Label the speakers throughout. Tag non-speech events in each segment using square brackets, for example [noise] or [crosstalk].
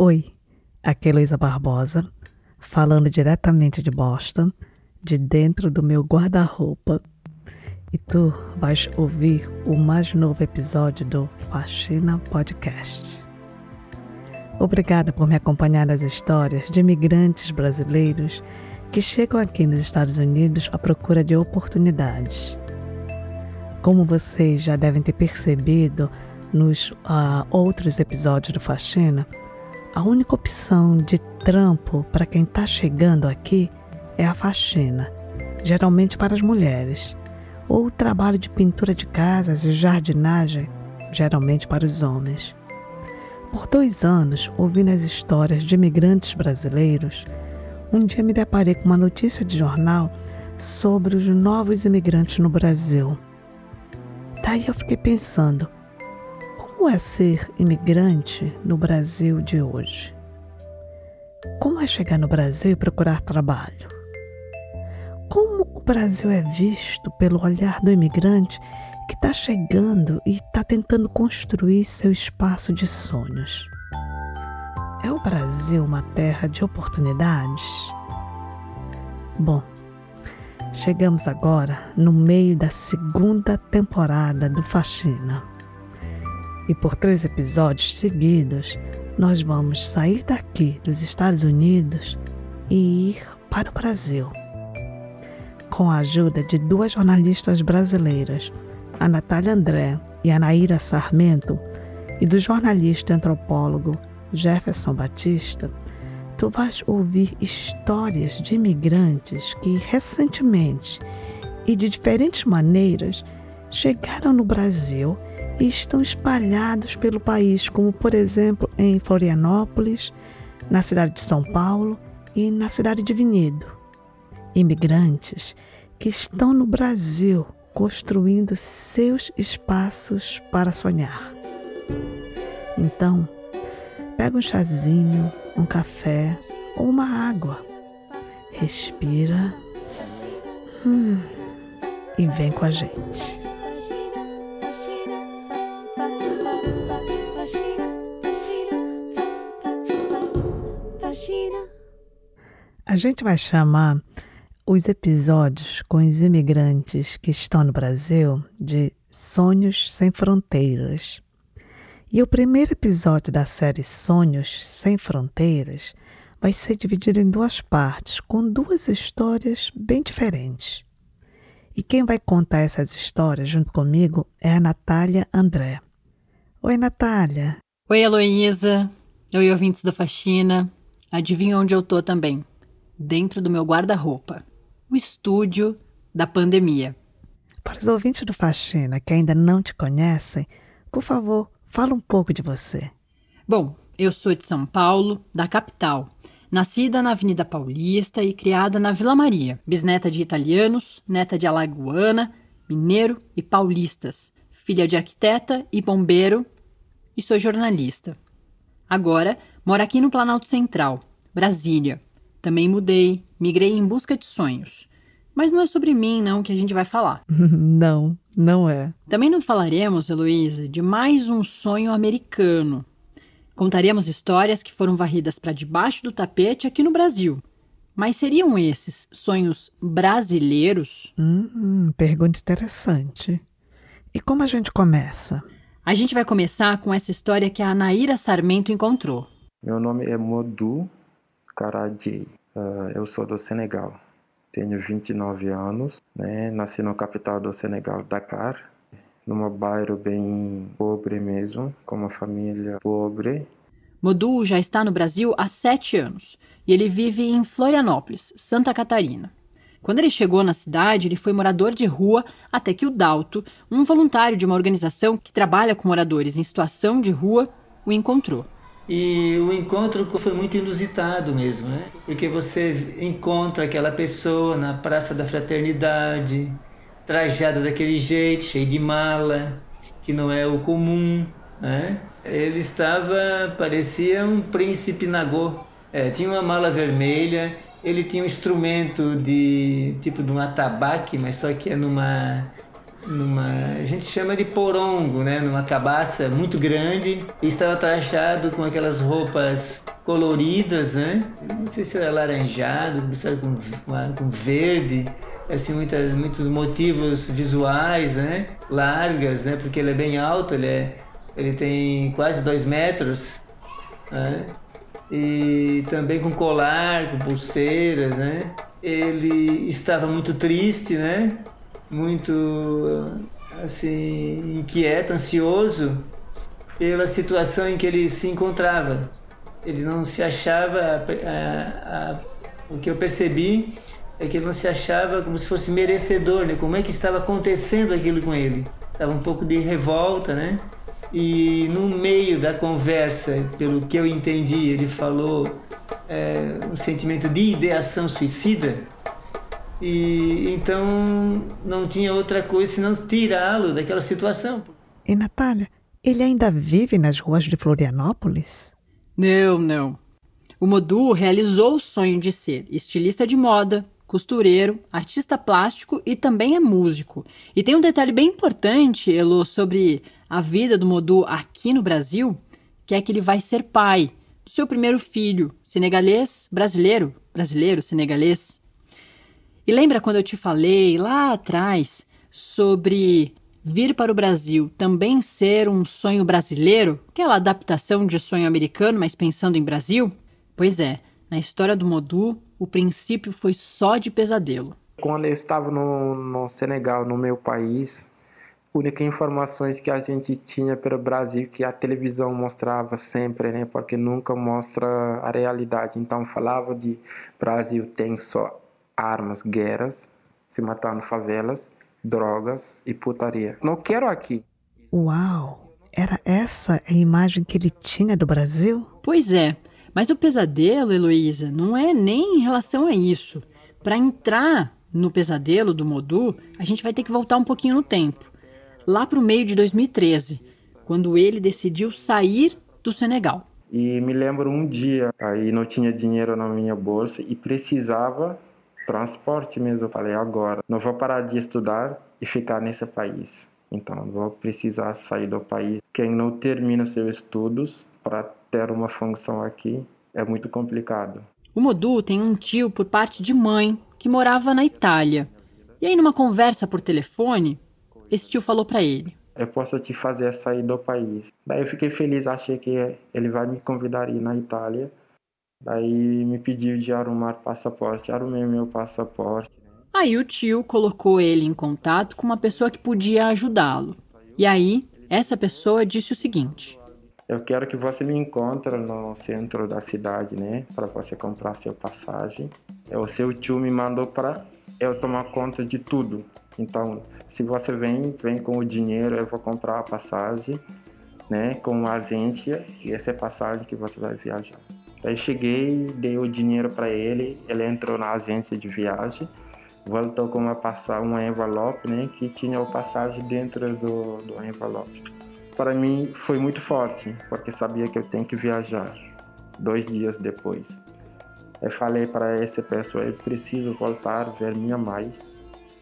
Speaker 1: Oi, aqui é Luísa Barbosa, falando diretamente de Boston, de dentro do meu guarda-roupa. E tu vais ouvir o mais novo episódio do Faxina Podcast. Obrigada por me acompanhar nas histórias de imigrantes brasileiros que chegam aqui nos Estados Unidos à procura de oportunidades. Como vocês já devem ter percebido nos uh, outros episódios do Faxina, a única opção de trampo para quem está chegando aqui é a faxina, geralmente para as mulheres, ou o trabalho de pintura de casas e jardinagem, geralmente para os homens. Por dois anos, ouvindo as histórias de imigrantes brasileiros, um dia me deparei com uma notícia de jornal sobre os novos imigrantes no Brasil. Daí eu fiquei pensando, como é ser imigrante no Brasil de hoje? Como é chegar no Brasil e procurar trabalho? Como o Brasil é visto pelo olhar do imigrante que está chegando e está tentando construir seu espaço de sonhos? É o Brasil uma terra de oportunidades? Bom, chegamos agora no meio da segunda temporada do Faxina e por três episódios seguidos, nós vamos sair daqui dos Estados Unidos e ir para o Brasil. Com a ajuda de duas jornalistas brasileiras, a Natália André e a Naíra Sarmento, e do jornalista antropólogo Jefferson Batista, tu vais ouvir histórias de imigrantes que recentemente e de diferentes maneiras chegaram no Brasil e estão espalhados pelo país, como por exemplo em Florianópolis, na cidade de São Paulo e na cidade de Vinhedo. Imigrantes que estão no Brasil construindo seus espaços para sonhar. Então, pega um chazinho, um café ou uma água. Respira hum, e vem com a gente. A gente vai chamar os episódios com os imigrantes que estão no Brasil de Sonhos Sem Fronteiras. E o primeiro episódio da série Sonhos Sem Fronteiras vai ser dividido em duas partes, com duas histórias bem diferentes. E quem vai contar essas histórias junto comigo é a Natália André. Oi, Natália.
Speaker 2: Oi, Heloísa. Oi, ouvintes do Faxina. Adivinha onde eu tô também? Dentro do meu guarda-roupa. O estúdio da pandemia.
Speaker 1: Para os ouvintes do Faxina que ainda não te conhecem, por favor, fala um pouco de você.
Speaker 2: Bom, eu sou de São Paulo, da capital. Nascida na Avenida Paulista e criada na Vila Maria, bisneta de italianos, neta de alagoana, mineiro e paulistas, filha de arquiteta e bombeiro, e sou jornalista. Agora moro aqui no Planalto Central, Brasília, também mudei, migrei em busca de sonhos. Mas não é sobre mim, não, que a gente vai falar. [laughs]
Speaker 1: não, não é.
Speaker 2: Também não falaremos, Heloísa, de mais um sonho americano. Contaremos histórias que foram varridas para debaixo do tapete aqui no Brasil. Mas seriam esses sonhos brasileiros?
Speaker 1: Hum, pergunta interessante. E como a gente começa?
Speaker 2: A gente vai começar com essa história que a Anaíra Sarmento encontrou.
Speaker 3: Meu nome é Modu Karaji. Uh, eu sou do Senegal. Tenho 29 anos, né? Nasci na capital do Senegal, Dakar, num bairro bem pobre mesmo, com uma família pobre.
Speaker 2: Modu já está no Brasil há sete anos e ele vive em Florianópolis, Santa Catarina. Quando ele chegou na cidade, ele foi morador de rua até que o Dalto, um voluntário de uma organização que trabalha com moradores em situação de rua, o encontrou.
Speaker 4: E o encontro foi muito inusitado mesmo, né? Porque você encontra aquela pessoa na Praça da Fraternidade, trajada daquele jeito, cheio de mala, que não é o comum, né? Ele estava, parecia um príncipe nagô. É, tinha uma mala vermelha, ele tinha um instrumento de tipo de um atabaque, mas só que é numa numa a gente chama de porongo, né, numa cabaça muito grande e estava trajado com aquelas roupas coloridas, né? Não sei se era laranjado, com, com verde, assim muitas, muitos motivos visuais, né? Largas, né? Porque ele é bem alto, ele é, ele tem quase dois metros, né? E também com colar, com pulseiras, né? Ele estava muito triste, né? Muito assim inquieto, ansioso pela situação em que ele se encontrava. Ele não se achava, a, a, o que eu percebi é que ele não se achava como se fosse merecedor, né? Como é que estava acontecendo aquilo com ele? Estava um pouco de revolta, né? E no meio da conversa, pelo que eu entendi, ele falou é, um sentimento de ideação suicida. E então não tinha outra coisa senão tirá-lo daquela situação.
Speaker 1: E Natália, ele ainda vive nas ruas de Florianópolis?
Speaker 2: Não, não. O Modu realizou o sonho de ser estilista de moda, costureiro, artista plástico e também é músico. E tem um detalhe bem importante, Elo, sobre a vida do Modu aqui no Brasil, que é que ele vai ser pai do seu primeiro filho, senegalês, brasileiro, brasileiro, senegalês. E lembra quando eu te falei lá atrás sobre vir para o Brasil também ser um sonho brasileiro, aquela adaptação de sonho americano, mas pensando em Brasil? Pois é, na história do Modu, o princípio foi só de pesadelo.
Speaker 3: Quando eu estava no, no Senegal, no meu país, únicas informações que a gente tinha pelo Brasil que a televisão mostrava sempre, né? Porque nunca mostra a realidade. Então falava de Brasil tem só armas, guerras, se matando favelas, drogas e putaria. Não quero aqui.
Speaker 1: Uau! Era essa a imagem que ele tinha do Brasil?
Speaker 2: Pois é. Mas o pesadelo, Heloísa, não é nem em relação a isso. Para entrar no pesadelo do Modu, a gente vai ter que voltar um pouquinho no tempo. Lá para o meio de 2013, quando ele decidiu sair do Senegal.
Speaker 3: E me lembro um dia, aí não tinha dinheiro na minha bolsa e precisava transporte mesmo. Eu falei, agora, não vou parar de estudar e ficar nesse país. Então, vou precisar sair do país. Quem não termina seus estudos para ter uma função aqui é muito complicado.
Speaker 2: O Modu tem um tio por parte de mãe que morava na Itália. E aí, numa conversa por telefone, esse tio falou para ele:
Speaker 3: Eu posso te fazer sair do país. Daí eu fiquei feliz, achei que ele vai me convidar a ir na Itália. Daí me pediu de arrumar passaporte, arrumei meu passaporte.
Speaker 2: Aí o tio colocou ele em contato com uma pessoa que podia ajudá-lo. E aí, essa pessoa disse o seguinte:
Speaker 3: eu quero que você me encontre no centro da cidade, né? Para você comprar seu passagem. O seu tio me mandou para eu tomar conta de tudo. Então, se você vem, vem com o dinheiro, eu vou comprar a passagem, né? Com a agência e essa é a passagem que você vai viajar. Daí cheguei, dei o dinheiro para ele, ele entrou na agência de viagem, voltou com uma passagem, um envelope, né? Que tinha o passagem dentro do, do envelope para mim foi muito forte, porque sabia que eu tenho que viajar dois dias depois. Eu falei para essa pessoa, eu preciso voltar ver minha mãe,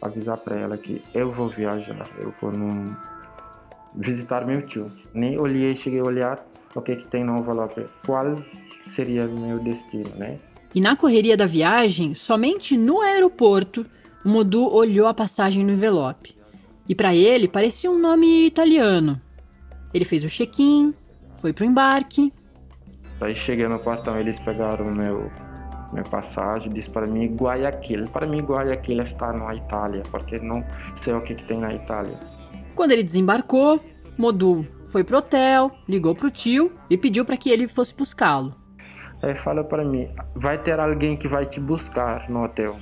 Speaker 3: avisar para ela que eu vou viajar, eu vou num... visitar meu tio. Nem olhei, cheguei a olhar o que que tem no envelope, qual seria meu destino, né?
Speaker 2: E na correria da viagem, somente no aeroporto, o Modu olhou a passagem no envelope. E para ele parecia um nome italiano, ele fez o check-in, foi pro embarque.
Speaker 3: Aí cheguei no portão, eles pegaram meu minha passagem, disse para mim Guayaquil. Para mim Guayaquil está na Itália, porque não sei o que, que tem na Itália.
Speaker 2: Quando ele desembarcou, Modu foi pro hotel, ligou pro tio e pediu para que ele fosse buscá-lo.
Speaker 3: Aí falou para mim, vai ter alguém que vai te buscar no hotel.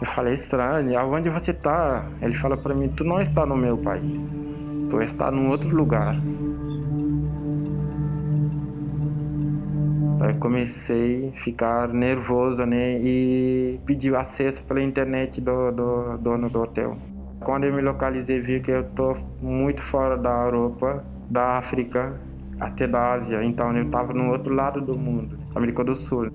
Speaker 3: Eu falei, estranho, aonde você tá? Ele falou para mim, tu não está no meu país tu está num outro lugar. Aí comecei a ficar nervoso, né? E pedi acesso pela internet do, do dono do hotel. Quando eu me localizei, vi que eu tô muito fora da Europa, da África, até da Ásia. Então eu estava no outro lado do mundo, América do Sul.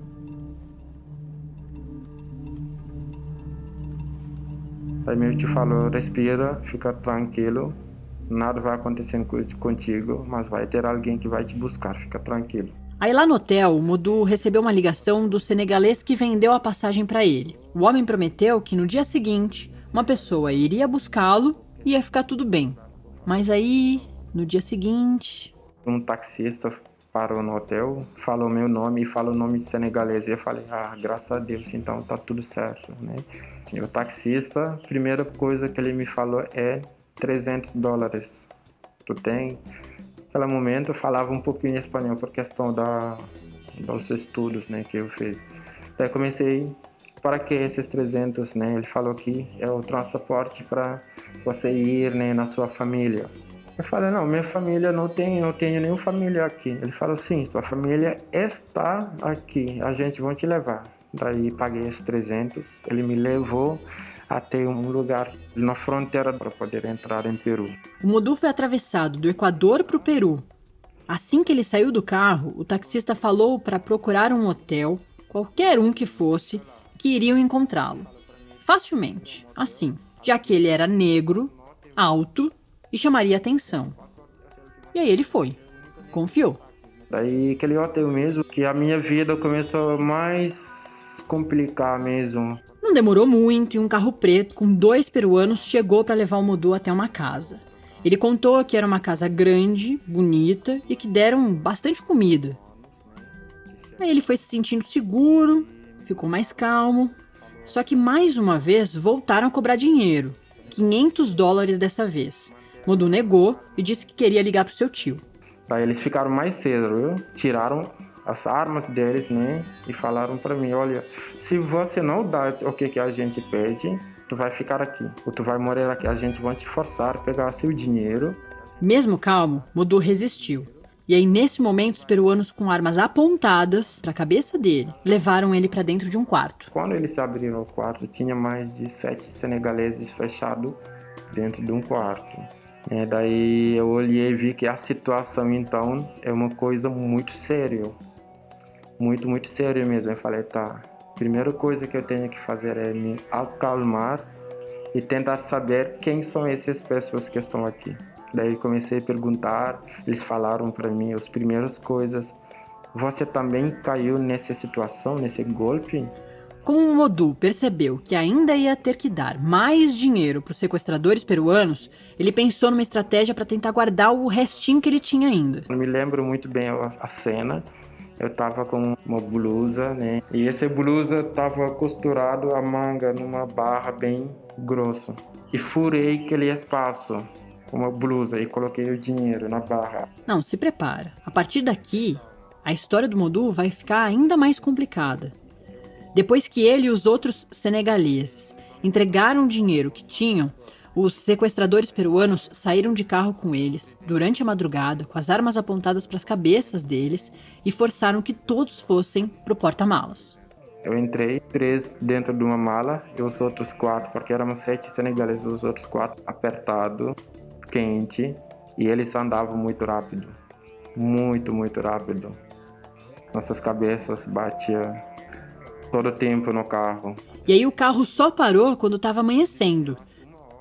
Speaker 3: Aí meu tio falou, respira, fica tranquilo, nada vai acontecer contigo, mas vai ter alguém que vai te buscar, fica tranquilo.
Speaker 2: Aí lá no hotel, o Modu recebeu uma ligação do senegalês que vendeu a passagem para ele. O homem prometeu que no dia seguinte, uma pessoa iria buscá-lo e ia ficar tudo bem. Mas aí, no dia seguinte.
Speaker 3: Um taxista parou no hotel, falou meu nome e falou o nome senegalês. E eu falei, ah, graças a Deus, então tá tudo certo, né? O taxista, primeira coisa que ele me falou é 300 dólares. Tu tem? Naquele momento eu falava um pouquinho espanhol por questão da, dos estudos né, que eu fiz. Daí comecei, para que esses 300, né? Ele falou que é o transporte para você ir né, na sua família. Eu falei, não, minha família não tem, não tenho nenhuma família aqui. Ele falou, sim, sua família está aqui, a gente vai te levar. Daí paguei esses 300, ele me levou até um lugar na fronteira para poder entrar em Peru.
Speaker 2: O Modu foi atravessado do Equador para o Peru. Assim que ele saiu do carro, o taxista falou para procurar um hotel, qualquer um que fosse, que iriam encontrá-lo. Facilmente, assim, já que ele era negro, alto e chamaria atenção. E aí ele foi, confiou.
Speaker 3: Daí aquele hotel mesmo que a minha vida começou a mais complicar mesmo.
Speaker 2: Não demorou muito e um carro preto com dois peruanos chegou para levar o Modu até uma casa. Ele contou que era uma casa grande, bonita e que deram bastante comida. Aí ele foi se sentindo seguro, ficou mais calmo. Só que mais uma vez voltaram a cobrar dinheiro, 500 dólares dessa vez. Modu negou e disse que queria ligar para o seu tio.
Speaker 3: Aí eles ficaram mais cedo, viu? Tiraram as armas deles, né? E falaram para mim, olha, se você não dá o que, que a gente pede, tu vai ficar aqui. Ou tu vai morrer aqui. A gente vai te forçar a pegar seu dinheiro.
Speaker 2: Mesmo calmo, Modu resistiu. E aí, nesse momento, os peruanos com armas apontadas para a cabeça dele levaram ele para dentro de um quarto.
Speaker 3: Quando eles abriram o quarto, tinha mais de sete senegaleses fechados dentro de um quarto. É, daí eu olhei e vi que a situação então é uma coisa muito séria muito, muito sério mesmo. Eu falei, tá, primeira coisa que eu tenho que fazer é me acalmar e tentar saber quem são essas pessoas que estão aqui. Daí comecei a perguntar, eles falaram para mim as primeiras coisas. Você também caiu nessa situação, nesse golpe?
Speaker 2: Como o Modu percebeu que ainda ia ter que dar mais dinheiro para os sequestradores peruanos, ele pensou numa estratégia para tentar guardar o restinho que ele tinha ainda.
Speaker 3: Eu me lembro muito bem a cena eu tava com uma blusa, né? E essa blusa tava costurado a manga numa barra bem grossa. E furei aquele espaço com uma blusa e coloquei o dinheiro na barra.
Speaker 2: Não, se prepara. A partir daqui, a história do Modu vai ficar ainda mais complicada. Depois que ele e os outros senegaleses entregaram o dinheiro que tinham, os sequestradores peruanos saíram de carro com eles durante a madrugada, com as armas apontadas para as cabeças deles, e forçaram que todos fossem para o porta-malas.
Speaker 3: Eu entrei, três dentro de uma mala e os outros quatro, porque éramos sete senegaleses, os outros quatro apertado, quente, e eles andavam muito rápido, muito, muito rápido. Nossas cabeças batiam todo o tempo no carro.
Speaker 2: E aí o carro só parou quando estava amanhecendo.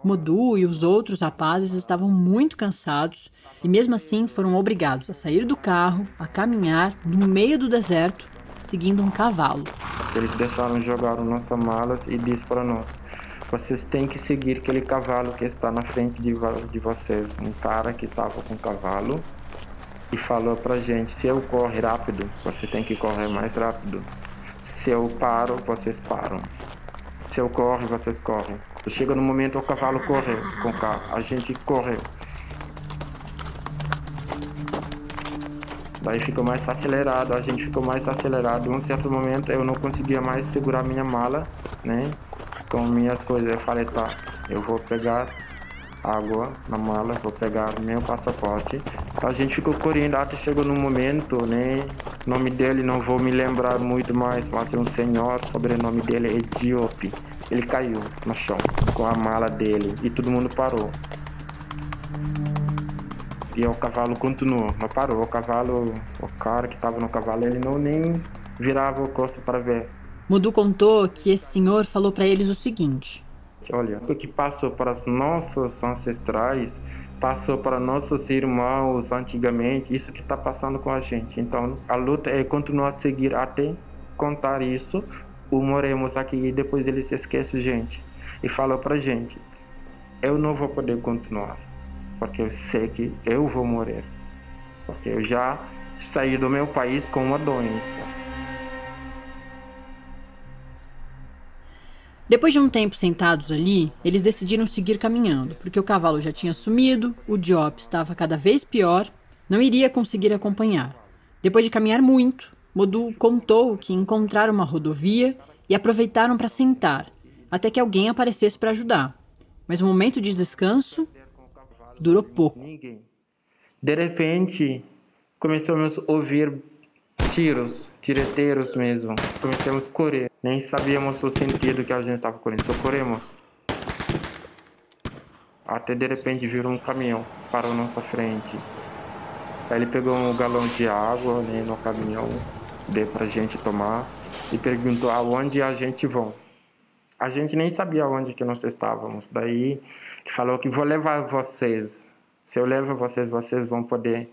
Speaker 2: Modu e os outros rapazes estavam muito cansados e, mesmo assim, foram obrigados a sair do carro, a caminhar no meio do deserto, seguindo um cavalo.
Speaker 3: Eles deixaram jogar nossas malas e disse para nós: vocês têm que seguir aquele cavalo que está na frente de, de vocês. Um cara que estava com o cavalo e falou para gente: se eu correr rápido, você tem que correr mais rápido. Se eu paro, vocês param. Se eu corro, vocês correm. Chega no momento o cavalo correu com o carro. A gente correu. Daí ficou mais acelerado, a gente ficou mais acelerado. Em um certo momento eu não conseguia mais segurar minha mala, né? Com minhas coisas. Eu falei, tá, eu vou pegar água na mala, vou pegar meu passaporte. A gente ficou correndo até chegou no momento, né? O nome dele não vou me lembrar muito mais, mas é um senhor, sobrenome dele é Diop. Ele caiu no chão com a mala dele e todo mundo parou. E o cavalo continuou, não parou. O cavalo, o cara que estava no cavalo, ele não nem virava o rosto para ver.
Speaker 2: Mudu contou que esse senhor falou para eles o seguinte:
Speaker 3: Olha, o que passou para os nossos ancestrais passou para nossos irmãos antigamente, isso que está passando com a gente. Então, a luta é continuar a seguir até contar isso, o moremos aqui e depois ele se esquece, gente. E fala para gente, eu não vou poder continuar, porque eu sei que eu vou morrer. Porque eu já saí do meu país com uma doença.
Speaker 2: Depois de um tempo sentados ali, eles decidiram seguir caminhando, porque o cavalo já tinha sumido, o Diop estava cada vez pior, não iria conseguir acompanhar. Depois de caminhar muito, Modu contou que encontraram uma rodovia e aproveitaram para sentar, até que alguém aparecesse para ajudar. Mas o momento de descanso durou pouco.
Speaker 3: De repente, começamos a ouvir tiros, tireteiros mesmo. Começamos a correr. Nem sabíamos o sentido que a gente estava correndo, só corremos. Até de repente virou um caminhão para a nossa frente. Ele pegou um galão de água né, no caminhão, deu para a gente tomar e perguntou aonde a gente vai. A gente nem sabia onde que nós estávamos. Daí falou que vou levar vocês. Se eu levo vocês, vocês vão poder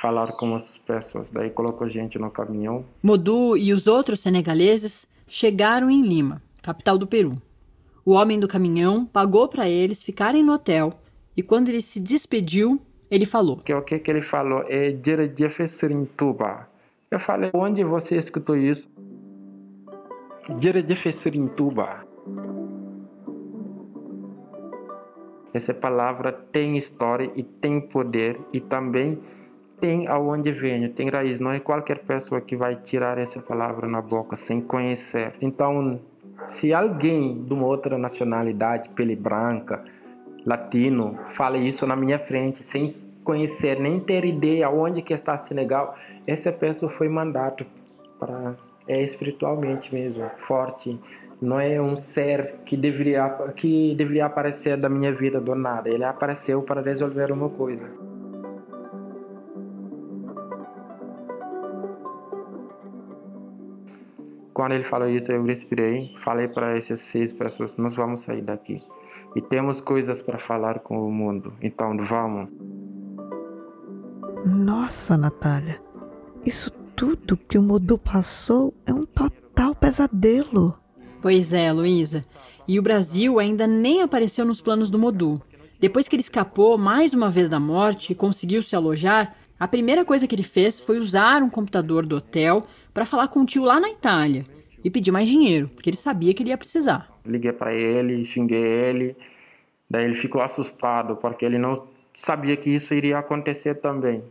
Speaker 3: falar com as pessoas. Daí colocou gente no caminhão.
Speaker 2: Modu e os outros senegaleses chegaram em Lima, capital do Peru. O homem do caminhão pagou para eles ficarem no hotel e quando ele se despediu, ele falou.
Speaker 3: Que o que, que ele falou é Tuba. Eu falei, onde você escutou isso? Tuba. Essa palavra tem história e tem poder e também tem aonde vem, tem raiz. Não é qualquer pessoa que vai tirar essa palavra na boca sem conhecer. Então, se alguém de uma outra nacionalidade, pele branca, latino, fala isso na minha frente sem conhecer, nem ter ideia aonde que está Senegal, essa pessoa foi mandado para é espiritualmente mesmo, forte. Não é um ser que deveria que deveria aparecer da minha vida do nada. Ele apareceu para resolver uma coisa. Quando ele falou isso, eu respirei, falei para essas seis pessoas: nós vamos sair daqui e temos coisas para falar com o mundo. Então vamos.
Speaker 1: Nossa, Natália, isso tudo que o Modu passou é um total pesadelo.
Speaker 2: Pois é, Luísa. E o Brasil ainda nem apareceu nos planos do Modu. Depois que ele escapou mais uma vez da morte e conseguiu se alojar, a primeira coisa que ele fez foi usar um computador do hotel para falar com o tio lá na Itália e pedir mais dinheiro, porque ele sabia que ele ia precisar.
Speaker 3: Liguei para ele, xinguei ele, daí ele ficou assustado porque ele não sabia que isso iria acontecer também.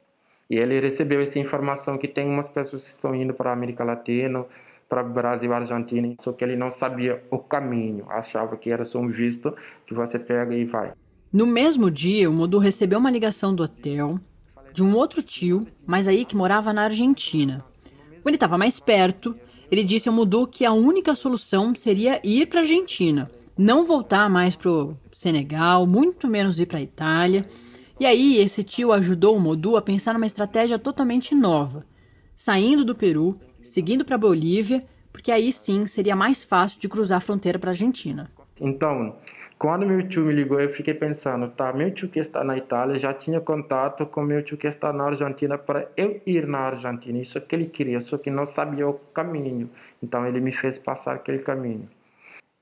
Speaker 3: E ele recebeu essa informação que tem umas pessoas que estão indo para a América Latina, para o Brasil, Argentina, só que ele não sabia o caminho, achava que era só um visto que você pega e vai.
Speaker 2: No mesmo dia, o Modu recebeu uma ligação do hotel de um outro tio, mas aí que morava na Argentina. Quando ele estava mais perto, ele disse ao Mudu que a única solução seria ir para a Argentina, não voltar mais para o Senegal, muito menos ir para a Itália. E aí esse tio ajudou o Modu a pensar numa estratégia totalmente nova, saindo do Peru, seguindo para a Bolívia, porque aí sim seria mais fácil de cruzar a fronteira para a Argentina.
Speaker 3: Então, quando meu tio me ligou, eu fiquei pensando, tá, meu tio que está na Itália já tinha contato com meu tio que está na Argentina para eu ir na Argentina. Isso que ele queria, só que não sabia o caminho. Então ele me fez passar aquele caminho.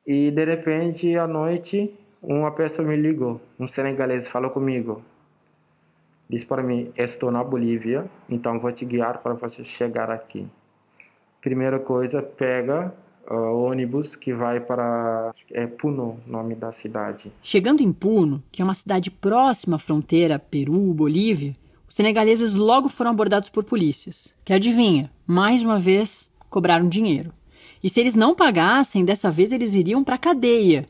Speaker 3: E de repente, à noite, uma pessoa me ligou, um senegalês falou comigo. Disse para mim, estou na Bolívia, então vou te guiar para você chegar aqui. Primeira coisa, pega uh, ônibus que vai para é Puno, nome da cidade.
Speaker 2: Chegando em Puno, que é uma cidade próxima à fronteira Peru-Bolívia, os senegaleses logo foram abordados por polícias, que adivinha, mais uma vez cobraram dinheiro. E se eles não pagassem, dessa vez eles iriam para a cadeia.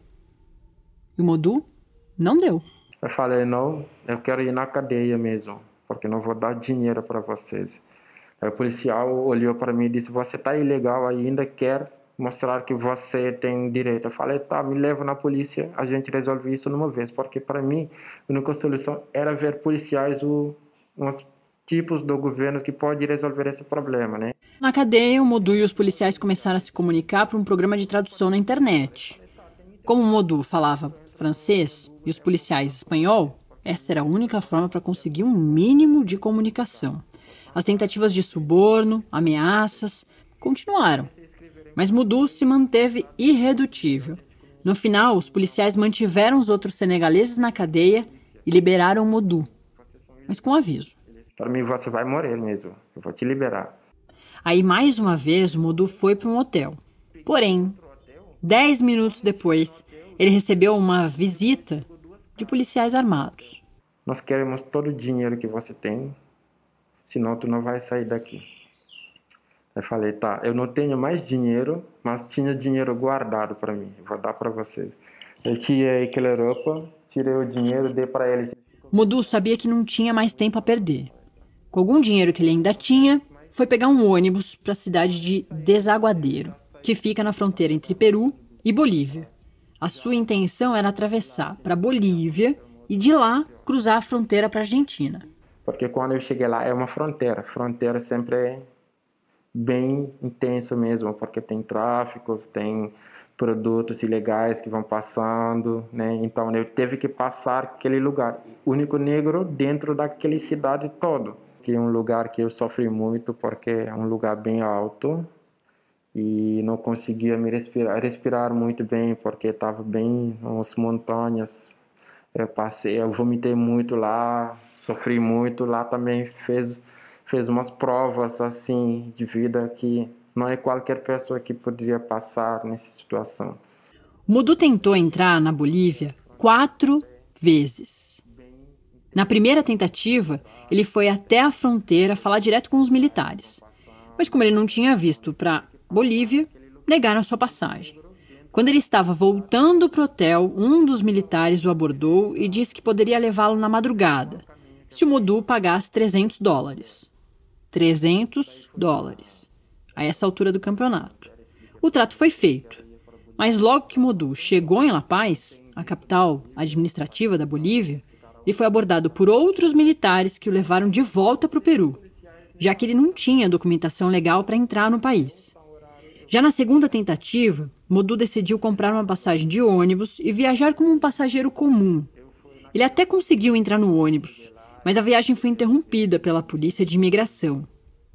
Speaker 2: E o Modu não deu.
Speaker 3: Eu falei, não, eu quero ir na cadeia mesmo, porque não vou dar dinheiro para vocês. Aí o policial olhou para mim e disse: Você está ilegal ainda, quer mostrar que você tem direito. Eu falei, tá, me leva na polícia, a gente resolve isso numa vez, porque para mim a única solução era ver policiais, o, uns tipos do governo que pode resolver esse problema, né?
Speaker 2: Na cadeia, o Modu e os policiais começaram a se comunicar por um programa de tradução na internet. Como o Modu falava francês e os policiais espanhol, Essa era a única forma para conseguir um mínimo de comunicação. As tentativas de suborno, ameaças, continuaram. Mas Mudu se manteve irredutível. No final, os policiais mantiveram os outros senegaleses na cadeia e liberaram Mudu, mas com aviso.
Speaker 3: Para mim, você vai morrer mesmo. Eu vou te liberar.
Speaker 2: Aí, mais uma vez, Mudu foi para um hotel. Porém, dez minutos depois, ele recebeu uma visita de policiais armados.
Speaker 3: Nós queremos todo o dinheiro que você tem, senão tu não vai sair daqui. Eu falei, tá, eu não tenho mais dinheiro, mas tinha dinheiro guardado para mim, vou dar para vocês. Eu tirei aquela roupa, tirei o dinheiro, dei para eles.
Speaker 2: Mudu sabia que não tinha mais tempo a perder. Com algum dinheiro que ele ainda tinha, foi pegar um ônibus para a cidade de Desaguadeiro, que fica na fronteira entre Peru e Bolívia. A sua intenção era atravessar para Bolívia e de lá cruzar a fronteira para a Argentina.
Speaker 3: Porque quando eu cheguei lá é uma fronteira, fronteira sempre é bem intenso mesmo, porque tem tráficos, tem produtos ilegais que vão passando, né? Então eu teve que passar aquele lugar, único negro dentro daquela cidade todo que é um lugar que eu sofri muito porque é um lugar bem alto e não conseguia me respirar, respirar muito bem porque estava bem nas montanhas. Eu passei, eu vomitei muito lá, sofri muito lá também fez fez umas provas assim de vida que não é qualquer pessoa que poderia passar nessa situação.
Speaker 2: Mudu tentou entrar na Bolívia quatro vezes. Na primeira tentativa, ele foi até a fronteira falar direto com os militares. Mas como ele não tinha visto para Bolívia, negaram sua passagem. Quando ele estava voltando para o hotel, um dos militares o abordou e disse que poderia levá-lo na madrugada, se o Modu pagasse 300 dólares. 300 dólares, a essa altura do campeonato. O trato foi feito, mas logo que Modu chegou em La Paz, a capital administrativa da Bolívia, ele foi abordado por outros militares que o levaram de volta para o Peru, já que ele não tinha documentação legal para entrar no país. Já na segunda tentativa, Modu decidiu comprar uma passagem de ônibus e viajar como um passageiro comum. Ele até conseguiu entrar no ônibus, mas a viagem foi interrompida pela polícia de imigração.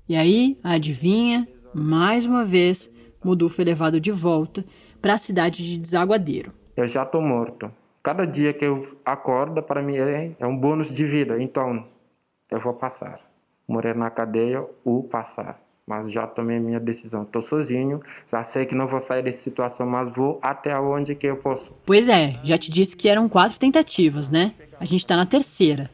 Speaker 2: E aí, adivinha, mais uma vez, Modu foi levado de volta para a cidade de Desaguadeiro.
Speaker 3: Eu já estou morto. Cada dia que eu acordo, para mim, é, é um bônus de vida. Então, eu vou passar. Morrer na cadeia ou passar. Mas já tomei minha decisão. Estou sozinho, já sei que não vou sair dessa situação, mas vou até onde que eu posso.
Speaker 2: Pois é, já te disse que eram quatro tentativas, né? A gente está na terceira.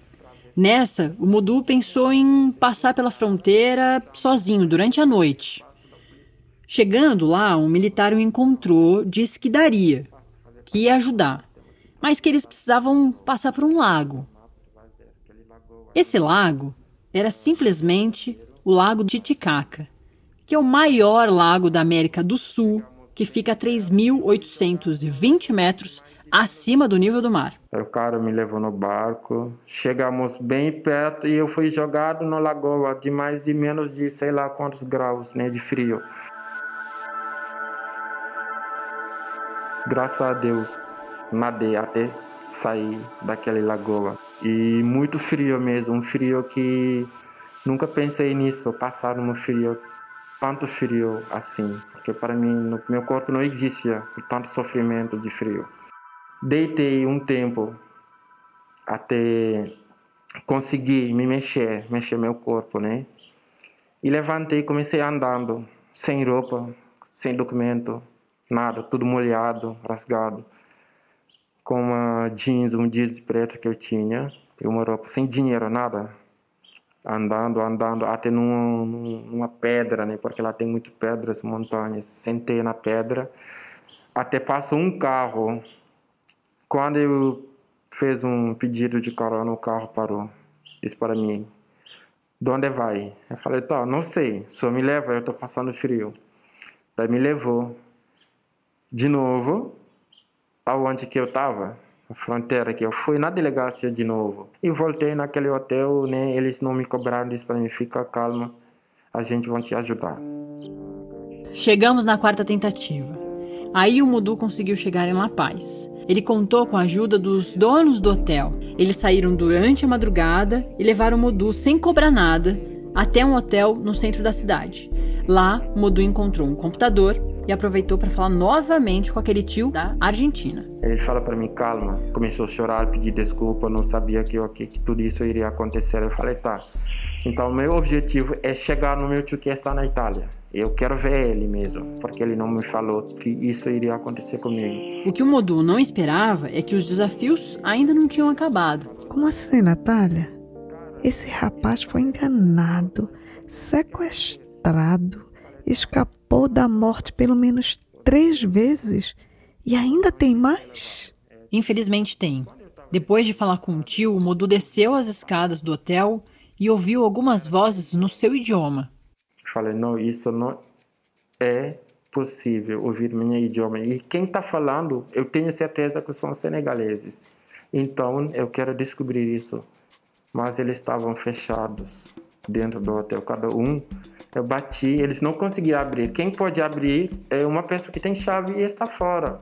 Speaker 2: Nessa, o Modu pensou em passar pela fronteira sozinho durante a noite. Chegando lá, um militar o encontrou, disse que daria, que ia ajudar mas que eles precisavam passar por um lago. Esse lago era simplesmente o Lago Titicaca, que é o maior lago da América do Sul, que fica a 3.820 metros acima do nível do mar.
Speaker 3: O cara me levou no barco, chegamos bem perto e eu fui jogado na lagoa de mais de menos de sei lá quantos graus né, de frio. Graças a Deus, nadei até sair daquela lagoa. E muito frio mesmo, um frio que nunca pensei nisso, passar no frio, tanto frio assim, porque para mim, meu corpo não existia tanto sofrimento de frio. Deitei um tempo até conseguir me mexer, mexer meu corpo, né? E levantei, comecei andando, sem roupa, sem documento, nada, tudo molhado, rasgado com uma jeans, um jeans preto que eu tinha. Eu morava sem dinheiro, nada. Andando, andando, até numa, numa pedra, né? Porque lá tem muitas pedras, montanhas. Sentei na pedra, até passou um carro. Quando eu fiz um pedido de carona, o carro parou. Disse para mim, de onde vai? Eu falei, tá, não sei, só me leva, eu estou passando frio. Daí me levou. De novo, aonde que eu estava, a fronteira que eu fui na delegacia de novo e voltei naquele hotel, né? Eles não me cobraram isso para mim, fica calma, a gente vai te ajudar.
Speaker 2: Chegamos na quarta tentativa. Aí o Mudu conseguiu chegar em La Paz. Ele contou com a ajuda dos donos do hotel Eles saíram durante a madrugada e levaram Modu sem cobrar nada até um hotel no centro da cidade. Lá, Modu encontrou um computador e aproveitou para falar novamente com aquele tio da Argentina.
Speaker 3: Ele fala para mim, calma. Começou a chorar, pedir desculpa, não sabia que, que, que tudo isso iria acontecer. Eu falei, tá. Então, meu objetivo é chegar no meu tio que está na Itália. Eu quero ver ele mesmo, porque ele não me falou que isso iria acontecer comigo.
Speaker 2: O que o Modu não esperava é que os desafios ainda não tinham acabado.
Speaker 1: Como assim, Natália? Esse rapaz foi enganado, sequestrado, escapou da morte pelo menos três vezes e ainda tem mais?
Speaker 2: Infelizmente tem. Depois de falar com o tio, o Modu desceu as escadas do hotel e ouviu algumas vozes no seu idioma.
Speaker 3: Falei, não, isso não é possível ouvir meu idioma. E quem está falando, eu tenho certeza que são senegaleses. Então, eu quero descobrir isso. Mas eles estavam fechados dentro do hotel, cada um. Eu bati, eles não conseguiam abrir. Quem pode abrir é uma pessoa que tem chave e está fora.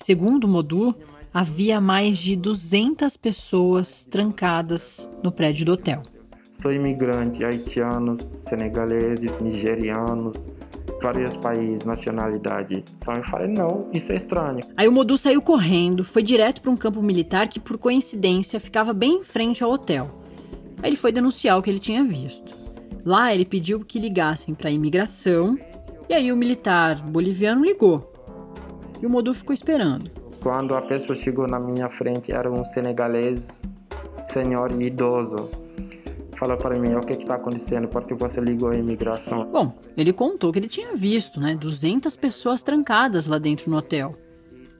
Speaker 2: Segundo Modu, havia mais de 200 pessoas trancadas no prédio do hotel.
Speaker 3: Sou imigrante, haitianos, senegaleses, nigerianos, vários países, nacionalidade. Então eu falei, não, isso é estranho.
Speaker 2: Aí o Modu saiu correndo, foi direto para um campo militar que, por coincidência, ficava bem em frente ao hotel. Aí ele foi denunciar o que ele tinha visto. Lá ele pediu que ligassem para a imigração e aí o militar boliviano ligou. E o Modu ficou esperando.
Speaker 3: Quando a pessoa chegou na minha frente, era um senegalês, senhor idoso falou para mim o que está acontecendo, porque você ligou a imigração.
Speaker 2: Bom, ele contou que ele tinha visto, né, 200 pessoas trancadas lá dentro no hotel.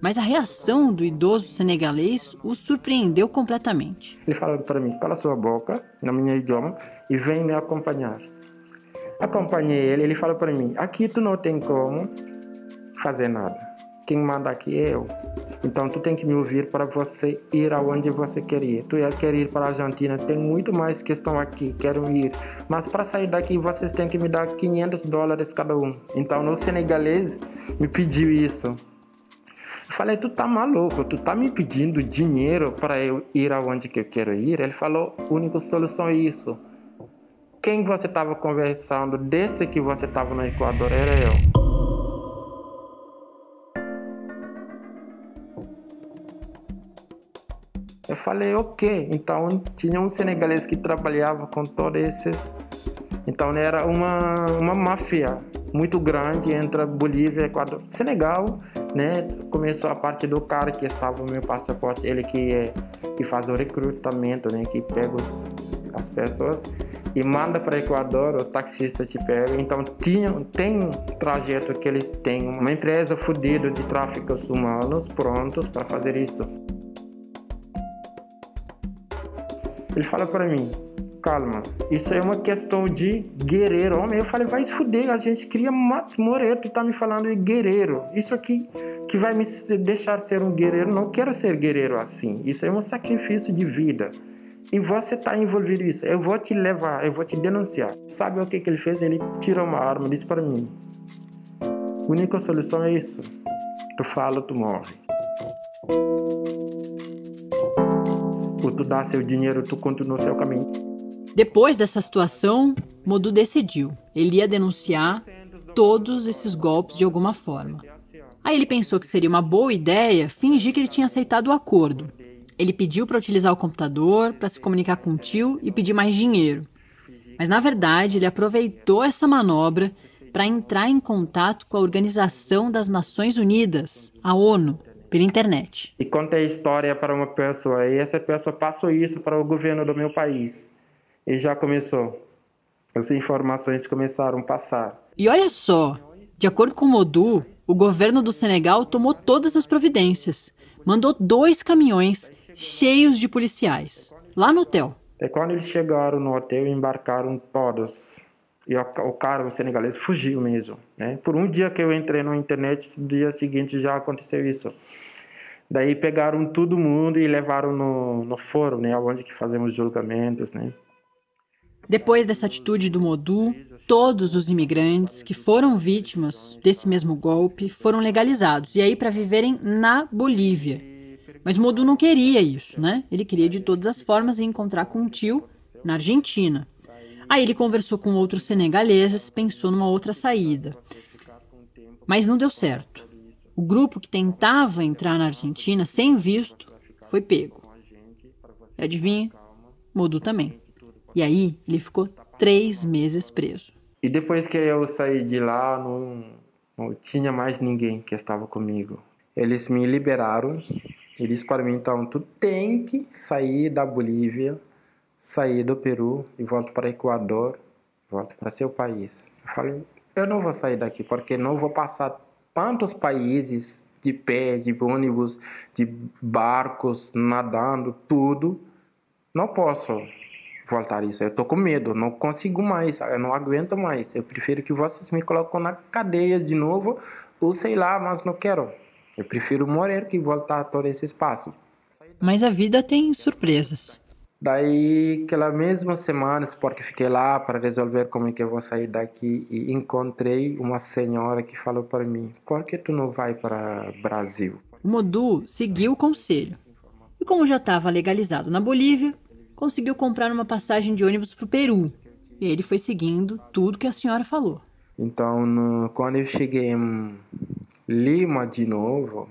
Speaker 2: Mas a reação do idoso senegalês o surpreendeu completamente.
Speaker 3: Ele falou para mim: cala sua boca, no meu idioma, e vem me acompanhar. Acompanhei ele, ele falou para mim: aqui tu não tem como fazer nada. Quem manda aqui é eu. Então tu tem que me ouvir para você ir aonde você quer ir. Tu quer ir para a Argentina, tem muito mais que estão aqui, quero ir. Mas para sair daqui vocês têm que me dar 500 dólares cada um. Então o senegalês me pediu isso. Eu falei, tu tá maluco, tu tá me pedindo dinheiro para eu ir aonde que eu quero ir? Ele falou, a única solução é isso. Quem você estava conversando desde que você estava no Equador era eu. Eu falei, ok. Então tinha um senegalês que trabalhava com todos esses. Então era uma, uma máfia muito grande entre Bolívia e Equador. Senegal, né? Começou a parte do cara que estava no meu passaporte, ele que, é, que faz o recrutamento, né? Que pega os, as pessoas e manda para Equador, os taxistas te pegam. Então tinha, tem um trajeto que eles têm, uma empresa fodida de tráfico humanos prontos para fazer isso. Ele fala para mim, calma, isso é uma questão de guerreiro. Homem, eu falei, vai se fuder, a gente cria Moreira, tu tá me falando de guerreiro. Isso aqui que vai me deixar ser um guerreiro, não quero ser guerreiro assim. Isso é um sacrifício de vida. E você tá envolvido nisso. Eu vou te levar, eu vou te denunciar. Sabe o que, que ele fez? Ele tirou uma arma e disse para mim: a única solução é isso. Tu fala, tu morre ou tu dá seu dinheiro, tu continua seu caminho.
Speaker 2: Depois dessa situação, Modu decidiu. Ele ia denunciar todos esses golpes de alguma forma. Aí ele pensou que seria uma boa ideia fingir que ele tinha aceitado o acordo. Ele pediu para utilizar o computador para se comunicar com o tio e pedir mais dinheiro. Mas na verdade, ele aproveitou essa manobra para entrar em contato com a Organização das Nações Unidas, a ONU, pela internet.
Speaker 3: E contei a história para uma pessoa e essa pessoa passou isso para o governo do meu país. E já começou. As informações começaram a passar.
Speaker 2: E olha só, de acordo com o Modu, o governo do Senegal tomou todas as providências. Mandou dois caminhões cheios de policiais lá no hotel.
Speaker 3: E quando eles chegaram no hotel, embarcaram todos. E o cara, o senegalês, fugiu mesmo. Né? Por um dia que eu entrei na internet, no dia seguinte já aconteceu isso. Daí pegaram todo mundo e levaram no, no fórum, né, onde que fazemos julgamentos, né.
Speaker 2: Depois dessa atitude do Modu, todos os imigrantes que foram vítimas desse mesmo golpe foram legalizados e aí para viverem na Bolívia. Mas Modu não queria isso, né? Ele queria de todas as formas encontrar com um tio na Argentina. Aí ele conversou com outros senegaleses, pensou numa outra saída. Mas não deu certo. O grupo que tentava entrar na Argentina sem visto foi pego. Adivinha? Modu também. E aí ele ficou três meses preso.
Speaker 3: E depois que eu saí de lá, não, não tinha mais ninguém que estava comigo. Eles me liberaram e disse para mim, então, tu tem que sair da Bolívia, sair do Peru e volta para Equador, volta para seu país. Eu falei, eu não vou sair daqui porque não vou passar tantos países de pé, de ônibus, de barcos, nadando, tudo. Não posso voltar isso. Eu tô com medo, não consigo mais, eu não aguento mais. Eu prefiro que vocês me colocam na cadeia de novo, ou sei lá, mas não quero. Eu prefiro morrer que voltar a todo esse espaço.
Speaker 2: Mas a vida tem surpresas.
Speaker 3: Daí, aquela mesma semana, porque fiquei lá para resolver como é que eu vou sair daqui, e encontrei uma senhora que falou para mim: por que tu não vai para Brasil?
Speaker 2: Modu seguiu o conselho. E como já estava legalizado na Bolívia, conseguiu comprar uma passagem de ônibus para o Peru. E ele foi seguindo tudo que a senhora falou.
Speaker 3: Então, no, quando eu cheguei em Lima de novo,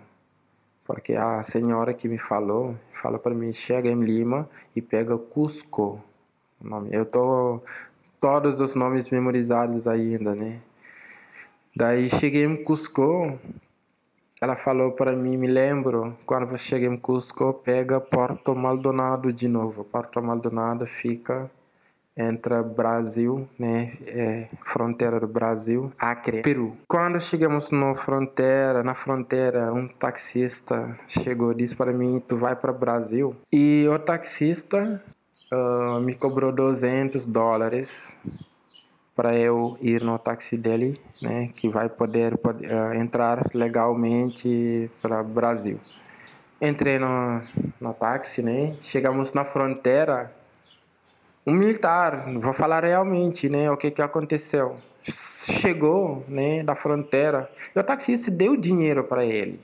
Speaker 3: porque a senhora que me falou, falou para mim, chega em Lima e pega Cusco. Eu tô todos os nomes memorizados ainda, né? Daí cheguei em Cusco, ela falou para mim, me lembro, quando você chega em Cusco, pega Porto Maldonado de novo. Porto Maldonado fica entre Brasil, né, é, fronteira do Brasil, Acre, Peru. Quando chegamos na fronteira, na fronteira, um taxista chegou e disse para mim, tu vai para Brasil? E o taxista uh, me cobrou 200 dólares para eu ir no táxi dele, né, que vai poder, uh, entrar legalmente para Brasil. Entrei no, no táxi, né, chegamos na fronteira, um militar, vou falar realmente, né, o que que aconteceu. Chegou, né, da fronteira, e o taxista deu dinheiro para ele.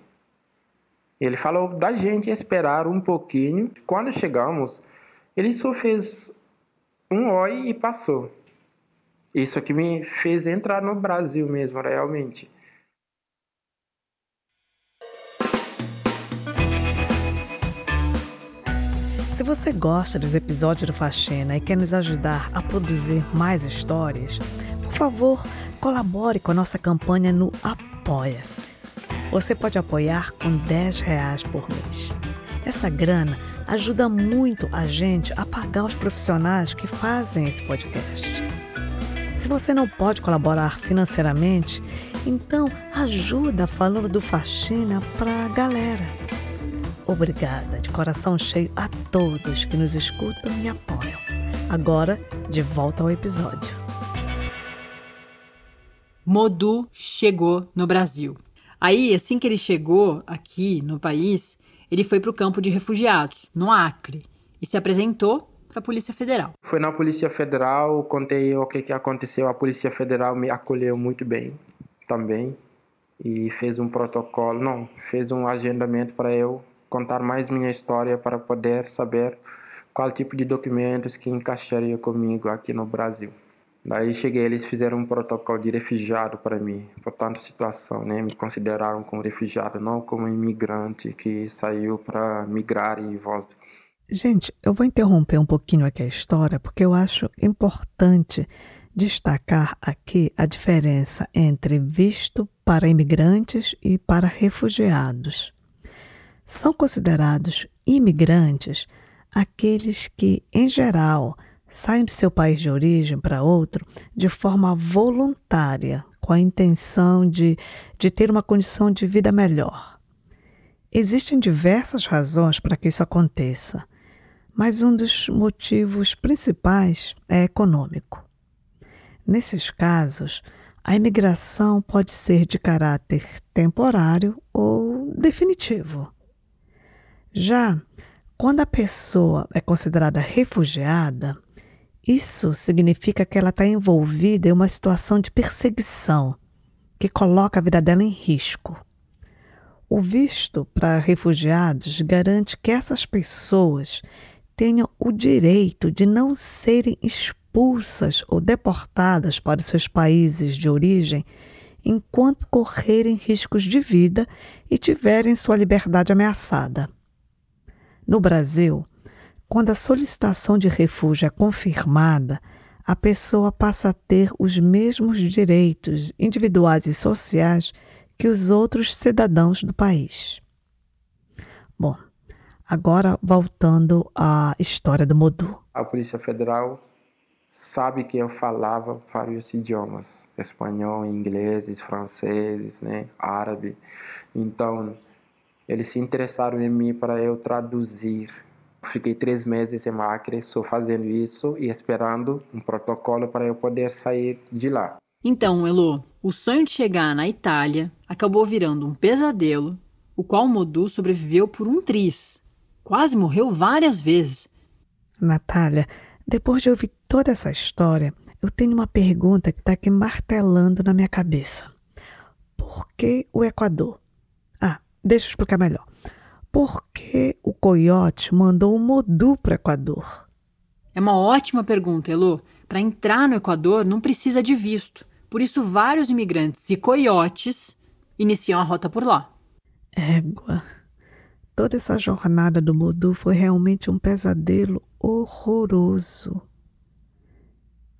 Speaker 3: Ele falou da gente esperar um pouquinho. Quando chegamos, ele só fez um oi e passou. Isso que me fez entrar no Brasil mesmo, realmente.
Speaker 1: Se você gosta dos episódios do Faxina e quer nos ajudar a produzir mais histórias, por favor, colabore com a nossa campanha no Apoia-se. Você pode apoiar com 10 reais por mês. Essa grana ajuda muito a gente a pagar os profissionais que fazem esse podcast. Se você não pode colaborar financeiramente, então ajuda falando do Faxina para a galera. Obrigada de coração cheio a todos que nos escutam e apoiam. Agora, de volta ao episódio.
Speaker 2: Modu chegou no Brasil. Aí, assim que ele chegou aqui no país, ele foi para o campo de refugiados, no Acre, e se apresentou para a Polícia Federal.
Speaker 3: Foi na Polícia Federal, contei o que, que aconteceu. A Polícia Federal me acolheu muito bem também e fez um protocolo, não, fez um agendamento para eu contar mais minha história para poder saber qual tipo de documentos que encaixaria comigo aqui no Brasil. Daí cheguei, eles fizeram um protocolo de refugiado para mim, por tanta situação, né? Me consideraram como refugiado, não como imigrante que saiu para migrar e volta.
Speaker 1: Gente, eu vou interromper um pouquinho aqui a história porque eu acho importante destacar aqui a diferença entre visto para imigrantes e para refugiados. São considerados imigrantes aqueles que, em geral, saem de seu país de origem para outro de forma voluntária, com a intenção de, de ter uma condição de vida melhor. Existem diversas razões para que isso aconteça, mas um dos motivos principais é econômico. Nesses casos, a imigração pode ser de caráter temporário ou definitivo. Já quando a pessoa é considerada refugiada, isso significa que ela está envolvida em uma situação de perseguição que coloca a vida dela em risco. O visto para refugiados garante que essas pessoas tenham o direito de não serem expulsas ou deportadas para seus países de origem enquanto correrem riscos de vida e tiverem sua liberdade ameaçada. No Brasil, quando a solicitação de refúgio é confirmada, a pessoa passa a ter os mesmos direitos individuais e sociais que os outros cidadãos do país. Agora voltando à história do Modu.
Speaker 3: A Polícia Federal sabe que eu falava vários idiomas, espanhol, inglês, francês, né, árabe. Então, eles se interessaram em mim para eu traduzir. Fiquei três meses em Acre só fazendo isso e esperando um protocolo para eu poder sair de lá.
Speaker 2: Então, Elo, o sonho de chegar na Itália acabou virando um pesadelo, o qual Modu sobreviveu por um triz. Quase morreu várias vezes.
Speaker 1: Natália, depois de ouvir toda essa história, eu tenho uma pergunta que está aqui martelando na minha cabeça. Por que o Equador? Ah, deixa eu explicar melhor. Por que o coiote mandou o Modu para o Equador?
Speaker 2: É uma ótima pergunta, Elo. Para entrar no Equador não precisa de visto. Por isso, vários imigrantes e coiotes iniciam a rota por lá.
Speaker 1: Égua. Toda essa jornada do Modu foi realmente um pesadelo horroroso.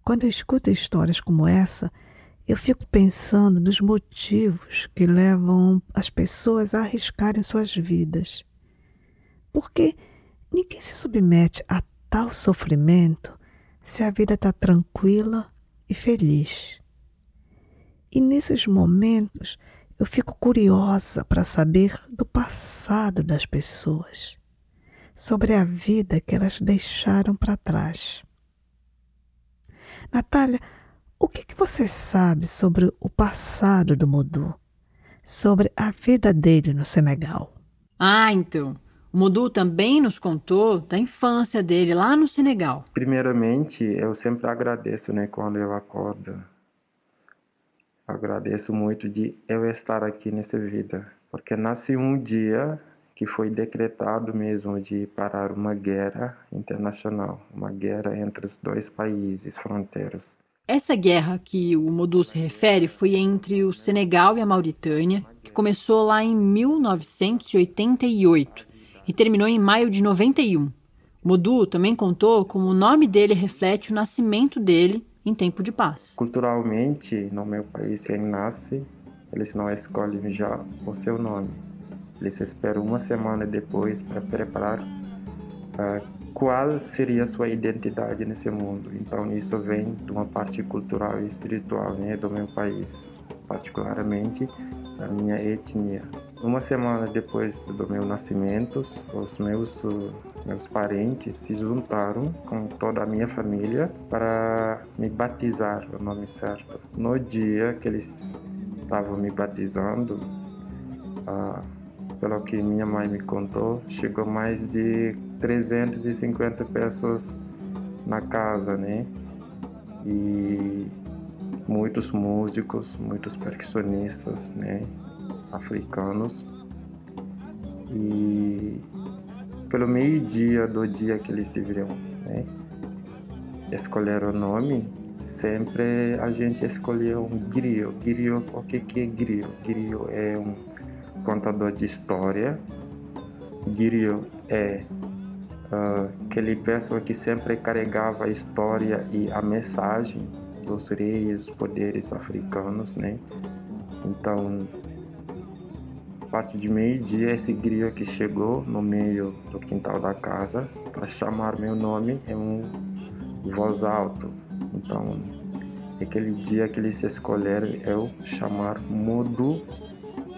Speaker 1: Quando eu escuto histórias como essa, eu fico pensando nos motivos que levam as pessoas a arriscarem suas vidas. Porque ninguém se submete a tal sofrimento se a vida está tranquila e feliz. E nesses momentos eu fico curiosa para saber do passado das pessoas, sobre a vida que elas deixaram para trás. Natália, o que, que você sabe sobre o passado do Modu? Sobre a vida dele no Senegal?
Speaker 2: Ah, então. O Modu também nos contou da infância dele lá no Senegal.
Speaker 3: Primeiramente, eu sempre agradeço, né, quando eu acordo. Agradeço muito de eu estar aqui nessa vida, porque nasci um dia que foi decretado mesmo de parar uma guerra internacional, uma guerra entre os dois países fronteiros.
Speaker 2: Essa guerra que o Modu se refere foi entre o Senegal e a Mauritânia, que começou lá em 1988 e terminou em maio de 91. Modu também contou como o nome dele reflete o nascimento dele em tempo de paz.
Speaker 3: Culturalmente, no meu país, quem nasce, eles não escolhem já o seu nome. Eles esperam uma semana depois para preparar uh, qual seria a sua identidade nesse mundo. Então, isso vem de uma parte cultural e espiritual né, do meu país, particularmente da minha etnia. Uma semana depois do meu nascimento, os meus, meus parentes se juntaram com toda a minha família para me batizar, o nome certo. No dia que eles estavam me batizando, ah, pelo que minha mãe me contou, chegou mais de 350 pessoas na casa, né? E muitos músicos, muitos percussionistas, né? Africanos. E pelo meio-dia do dia que eles deveriam né, escolher o nome, sempre a gente escolheu um griot. Griot, o que, que é griot? Griot é um contador de história. Griot é uh, aquele pessoa que sempre carregava a história e a mensagem dos reis, poderes africanos, né? Então, parte de meio-dia, esse griot que chegou no meio do quintal da casa para chamar meu nome em um voz alto. Então, aquele dia que eles escolheram eu chamar Mudu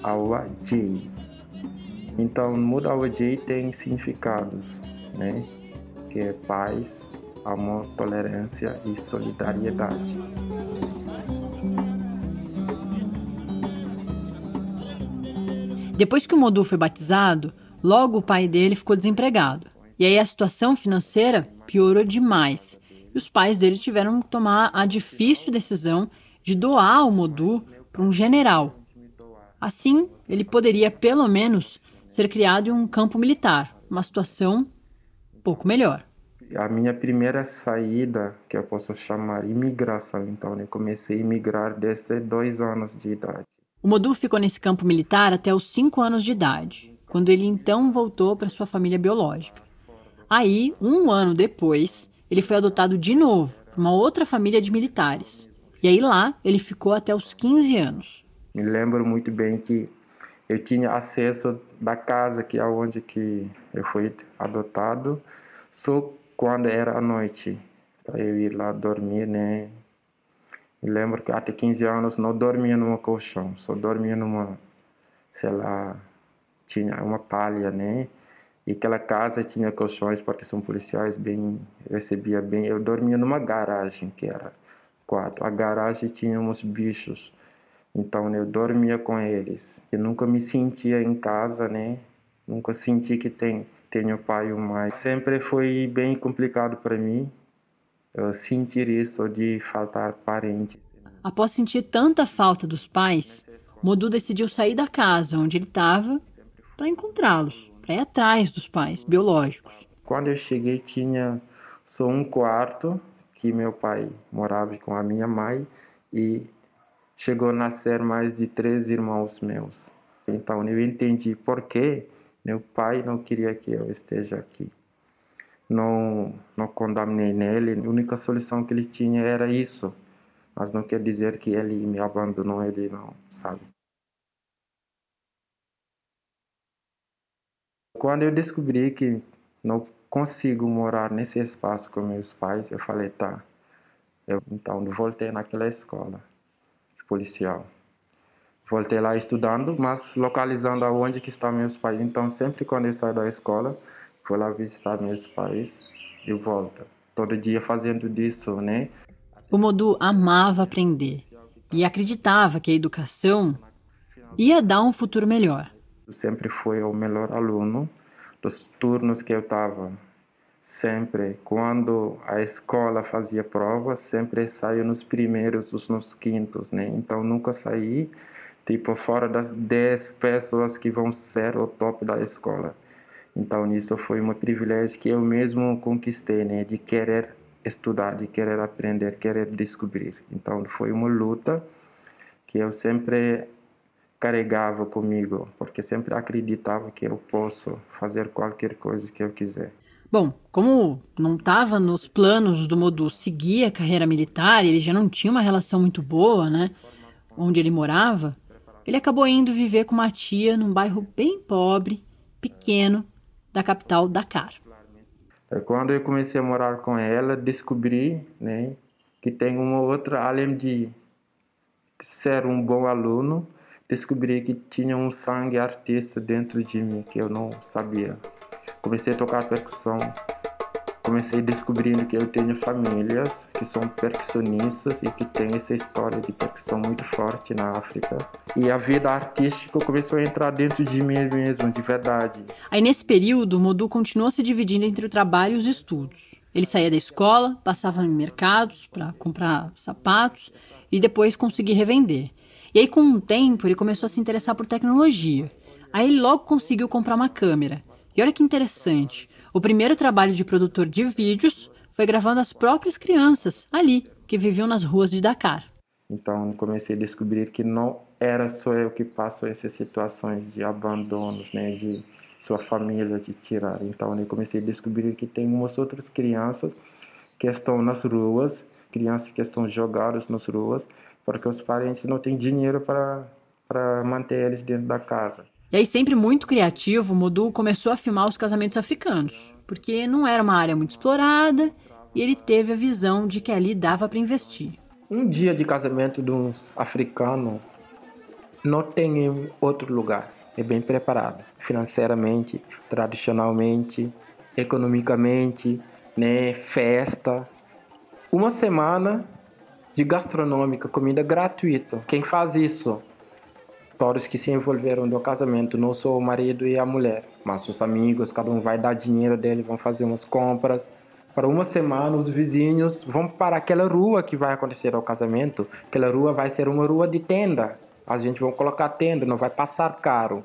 Speaker 3: Awajay. Então, Mudu Awajay tem significados, né? Que é paz, amor, tolerância e solidariedade.
Speaker 2: Depois que o Modu foi batizado, logo o pai dele ficou desempregado. E aí a situação financeira piorou demais. E os pais dele tiveram que tomar a difícil decisão de doar o Modu para um general. Assim, ele poderia, pelo menos, ser criado em um campo militar, uma situação pouco melhor.
Speaker 3: A minha primeira saída, que eu posso chamar imigração, então eu comecei a imigrar desde dois anos de idade.
Speaker 2: O Modu ficou nesse campo militar até os cinco anos de idade, quando ele então voltou para sua família biológica. Aí, um ano depois, ele foi adotado de novo por uma outra família de militares. E aí lá ele ficou até os 15 anos.
Speaker 3: Me lembro muito bem que eu tinha acesso da casa que é onde que eu fui adotado só quando era à noite para eu ir lá dormir né me lembro que até 15 anos não dormia numa colchão só dormia numa sei lá tinha uma palha né e aquela casa tinha colchões porque são policiais bem recebia bem eu dormia numa garagem que era quarto a garagem tinha uns bichos então eu dormia com eles. Eu nunca me sentia em casa, né? Nunca senti que tem, tenho pai ou mãe. Sempre foi bem complicado para mim sentir isso de faltar parentes.
Speaker 2: Após sentir tanta falta dos pais, Modu decidiu sair da casa onde ele estava para encontrá-los, para ir atrás dos pais biológicos.
Speaker 3: Quando eu cheguei tinha só um quarto que meu pai morava com a minha mãe e chegou a nascer mais de três irmãos meus. Então eu entendi por que meu pai não queria que eu esteja aqui. Não, não condenei nele, a única solução que ele tinha era isso. Mas não quer dizer que ele me abandonou, ele não, sabe? Quando eu descobri que não consigo morar nesse espaço com meus pais, eu falei, tá. Eu, então, voltei naquela escola policial. Voltei lá estudando, mas localizando aonde que estão meus pais. Então, sempre quando eu saio da escola, vou lá visitar meus pais e volto. Todo dia fazendo disso, né?
Speaker 2: O Modu amava aprender e acreditava que a educação ia dar um futuro melhor.
Speaker 3: Eu sempre fui o melhor aluno dos turnos que eu estava sempre quando a escola fazia provas sempre saio nos primeiros os nos quintos né então nunca saí tipo fora das 10 pessoas que vão ser o top da escola então isso foi um privilégio que eu mesmo conquistei né de querer estudar de querer aprender querer descobrir então foi uma luta que eu sempre carregava comigo porque sempre acreditava que eu posso fazer qualquer coisa que eu quiser
Speaker 2: Bom, como não estava nos planos do Modu seguir a carreira militar, ele já não tinha uma relação muito boa, né? Onde ele morava, ele acabou indo viver com uma tia num bairro bem pobre, pequeno, da capital Dakar.
Speaker 3: É, quando eu comecei a morar com ela, descobri, né, que tem uma outra, além de ser um bom aluno, descobri que tinha um sangue artista dentro de mim que eu não sabia. Comecei a tocar percussão. Comecei descobrindo que eu tenho famílias que são percussionistas e que têm essa história de percussão muito forte na África. E a vida artística começou a entrar dentro de mim mesmo, de verdade.
Speaker 2: Aí nesse período, Modu continuou se dividindo entre o trabalho e os estudos. Ele saía da escola, passava em mercados para comprar sapatos e depois conseguir revender. E aí, com o tempo, ele começou a se interessar por tecnologia. Aí ele logo conseguiu comprar uma câmera. E olha que interessante, o primeiro trabalho de produtor de vídeos foi gravando as próprias crianças ali, que viviam nas ruas de Dakar.
Speaker 3: Então comecei a descobrir que não era só eu que passo essas situações de abandonos, né, de sua família te tirar. Então eu comecei a descobrir que tem umas outras crianças que estão nas ruas, crianças que estão jogadas nas ruas, porque os parentes não têm dinheiro para para manter eles dentro da casa.
Speaker 2: E aí, sempre muito criativo, Modu começou a filmar os casamentos africanos, porque não era uma área muito explorada e ele teve a visão de que ali dava para investir.
Speaker 3: Um dia de casamento de um africano não tem em outro lugar. É bem preparado, financeiramente, tradicionalmente, economicamente, né, festa. Uma semana de gastronômica, comida gratuita. Quem faz isso todos que se envolveram no casamento, não só o marido e a mulher, mas os amigos, cada um vai dar dinheiro dele, vão fazer umas compras. Para uma semana, os vizinhos vão para aquela rua que vai acontecer o casamento. Aquela rua vai ser uma rua de tenda. a gente vai colocar tenda, não vai passar caro.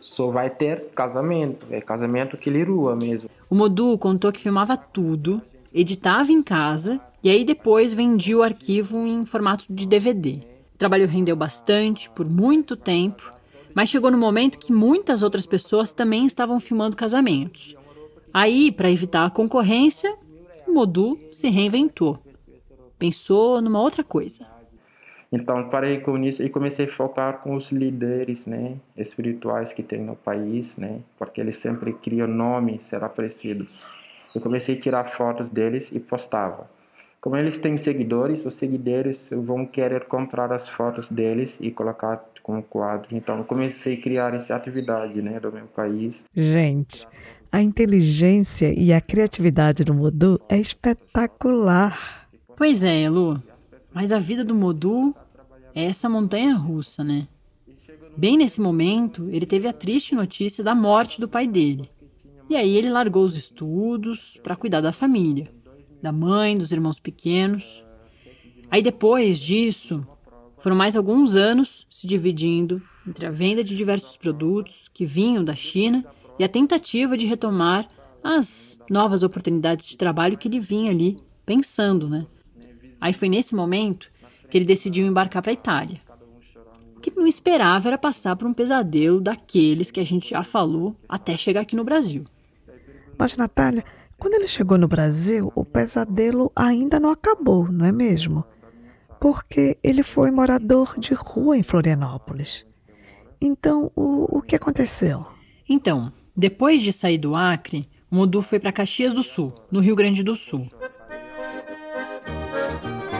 Speaker 3: Só vai ter casamento, é casamento que rua mesmo.
Speaker 2: O Modu contou que filmava tudo, editava em casa e aí depois vendia o arquivo em formato de DVD. O trabalho rendeu bastante, por muito tempo, mas chegou no momento que muitas outras pessoas também estavam filmando casamentos. Aí, para evitar a concorrência, o Modu se reinventou. Pensou numa outra coisa.
Speaker 3: Então parei com isso e comecei a focar com os líderes, né, espirituais que tem no país, né, porque eles sempre criam nome, será parecido. Eu comecei a tirar fotos deles e postava. Como eles têm seguidores, os seguidores vão querer comprar as fotos deles e colocar como quadro. Então eu comecei a criar essa atividade, né, do meu país.
Speaker 1: Gente, a inteligência e a criatividade do Modu é espetacular.
Speaker 2: Pois é, Elu. Mas a vida do Modu é essa montanha russa, né? Bem nesse momento, ele teve a triste notícia da morte do pai dele. E aí ele largou os estudos para cuidar da família, da mãe, dos irmãos pequenos. Aí depois disso, foram mais alguns anos se dividindo entre a venda de diversos produtos que vinham da China e a tentativa de retomar as novas oportunidades de trabalho que ele vinha ali pensando, né? Aí foi nesse momento que ele decidiu embarcar para a Itália. O que não esperava era passar por um pesadelo daqueles que a gente já falou até chegar aqui no Brasil.
Speaker 1: Mas, Natália, quando ele chegou no Brasil, o pesadelo ainda não acabou, não é mesmo? Porque ele foi morador de rua em Florianópolis. Então, o, o que aconteceu?
Speaker 2: Então, depois de sair do Acre, Modu foi para Caxias do Sul, no Rio Grande do Sul.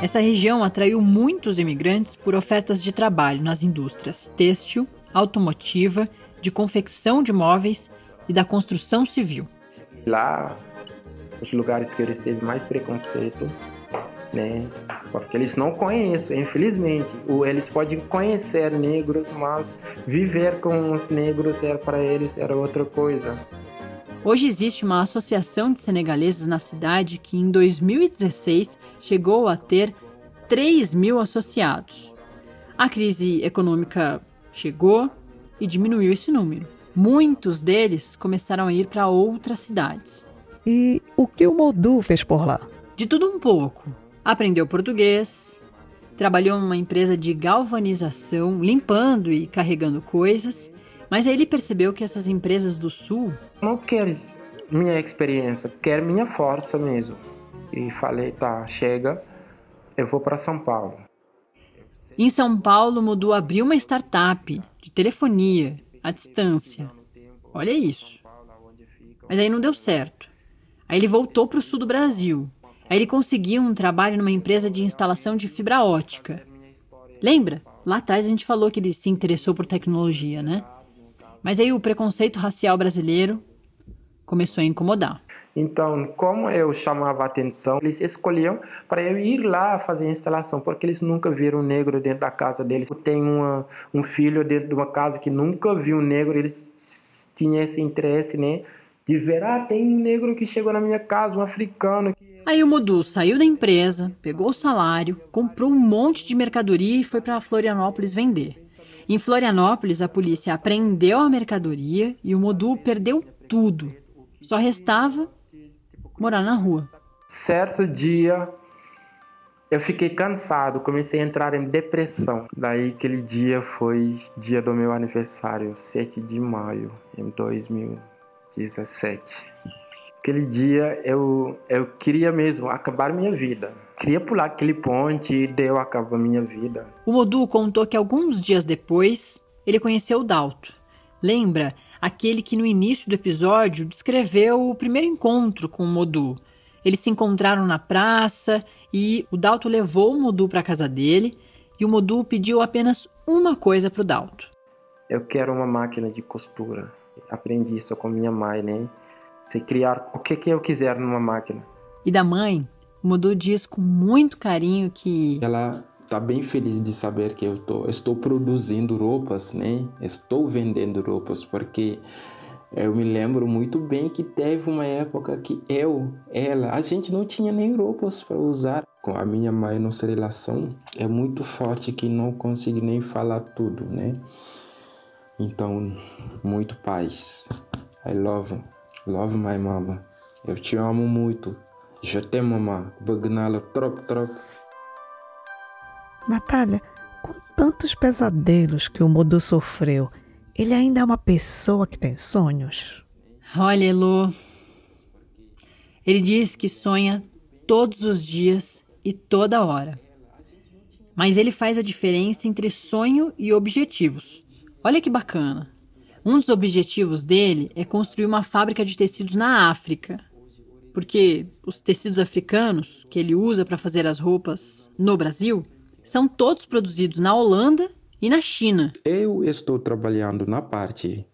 Speaker 2: Essa região atraiu muitos imigrantes por ofertas de trabalho nas indústrias têxtil, automotiva, de confecção de móveis e da construção civil.
Speaker 3: Lá, os lugares que eu recebo mais preconceito, né? Porque eles não conhecem, infelizmente. Eles podem conhecer negros, mas viver com os negros era para eles era outra coisa.
Speaker 2: Hoje existe uma associação de senegaleses na cidade que, em 2016, chegou a ter 3 mil associados. A crise econômica chegou e diminuiu esse número. Muitos deles começaram a ir para outras cidades.
Speaker 1: E o que o Modu fez por lá?
Speaker 2: De tudo um pouco. Aprendeu português, trabalhou numa empresa de galvanização, limpando e carregando coisas mas aí ele percebeu que essas empresas do sul.
Speaker 3: Não quer minha experiência, quer minha força mesmo. E falei, tá, chega, eu vou para São Paulo.
Speaker 2: Em São Paulo, Mudu abriu uma startup de telefonia à distância. Olha isso. Mas aí não deu certo. Aí ele voltou para o sul do Brasil. Aí ele conseguiu um trabalho numa empresa de instalação de fibra ótica. Lembra? Lá atrás a gente falou que ele se interessou por tecnologia, né? Mas aí o preconceito racial brasileiro começou a incomodar.
Speaker 3: Então, como eu chamava atenção, eles escolhiam para eu ir lá fazer a instalação, porque eles nunca viram um negro dentro da casa deles. Tem uma, um filho dentro de uma casa que nunca viu um negro, eles tinham esse interesse, né? De ver, ah, tem um negro que chegou na minha casa, um africano.
Speaker 2: Aí o Modu saiu da empresa, pegou o salário, comprou um monte de mercadoria e foi para Florianópolis vender. Em Florianópolis, a polícia apreendeu a mercadoria e o Modu perdeu tudo. Só restava morar na rua.
Speaker 3: Certo dia, eu fiquei cansado, comecei a entrar em depressão. Daí, aquele dia foi dia do meu aniversário, 7 de maio, em 2017. Aquele dia eu, eu queria mesmo acabar minha vida. Queria pular aquele ponte e deu acabou a minha vida.
Speaker 2: O Modu contou que alguns dias depois ele conheceu o Dalto. Lembra aquele que no início do episódio descreveu o primeiro encontro com o Modu. Eles se encontraram na praça e o Dalto levou o Modu para casa dele e o Modu pediu apenas uma coisa para o Dalto.
Speaker 3: Eu quero uma máquina de costura. Aprendi isso com minha mãe, né? se criar o que, que eu quiser numa máquina.
Speaker 2: E da mãe, mudou diz com muito carinho que.
Speaker 3: Ela está bem feliz de saber que eu tô, estou produzindo roupas, né? Estou vendendo roupas, porque Eu me lembro muito bem que teve uma época que eu, ela, a gente não tinha nem roupas para usar. Com a minha mãe, nossa relação é muito forte que não consigo nem falar tudo, né? Então, muito paz. I love, love my mama. Eu te amo muito. Je t'aime, mamãe. Bagnala, trop, trop.
Speaker 1: Natália, com tantos pesadelos que o Modu sofreu, ele ainda é uma pessoa que tem sonhos?
Speaker 2: Olha, Elo. Ele diz que sonha todos os dias e toda hora. Mas ele faz a diferença entre sonho e objetivos. Olha que bacana. Um dos objetivos dele é construir uma fábrica de tecidos na África. Porque os tecidos africanos que ele usa para fazer as roupas no Brasil são todos produzidos na Holanda e na China.
Speaker 3: Eu estou trabalhando na parte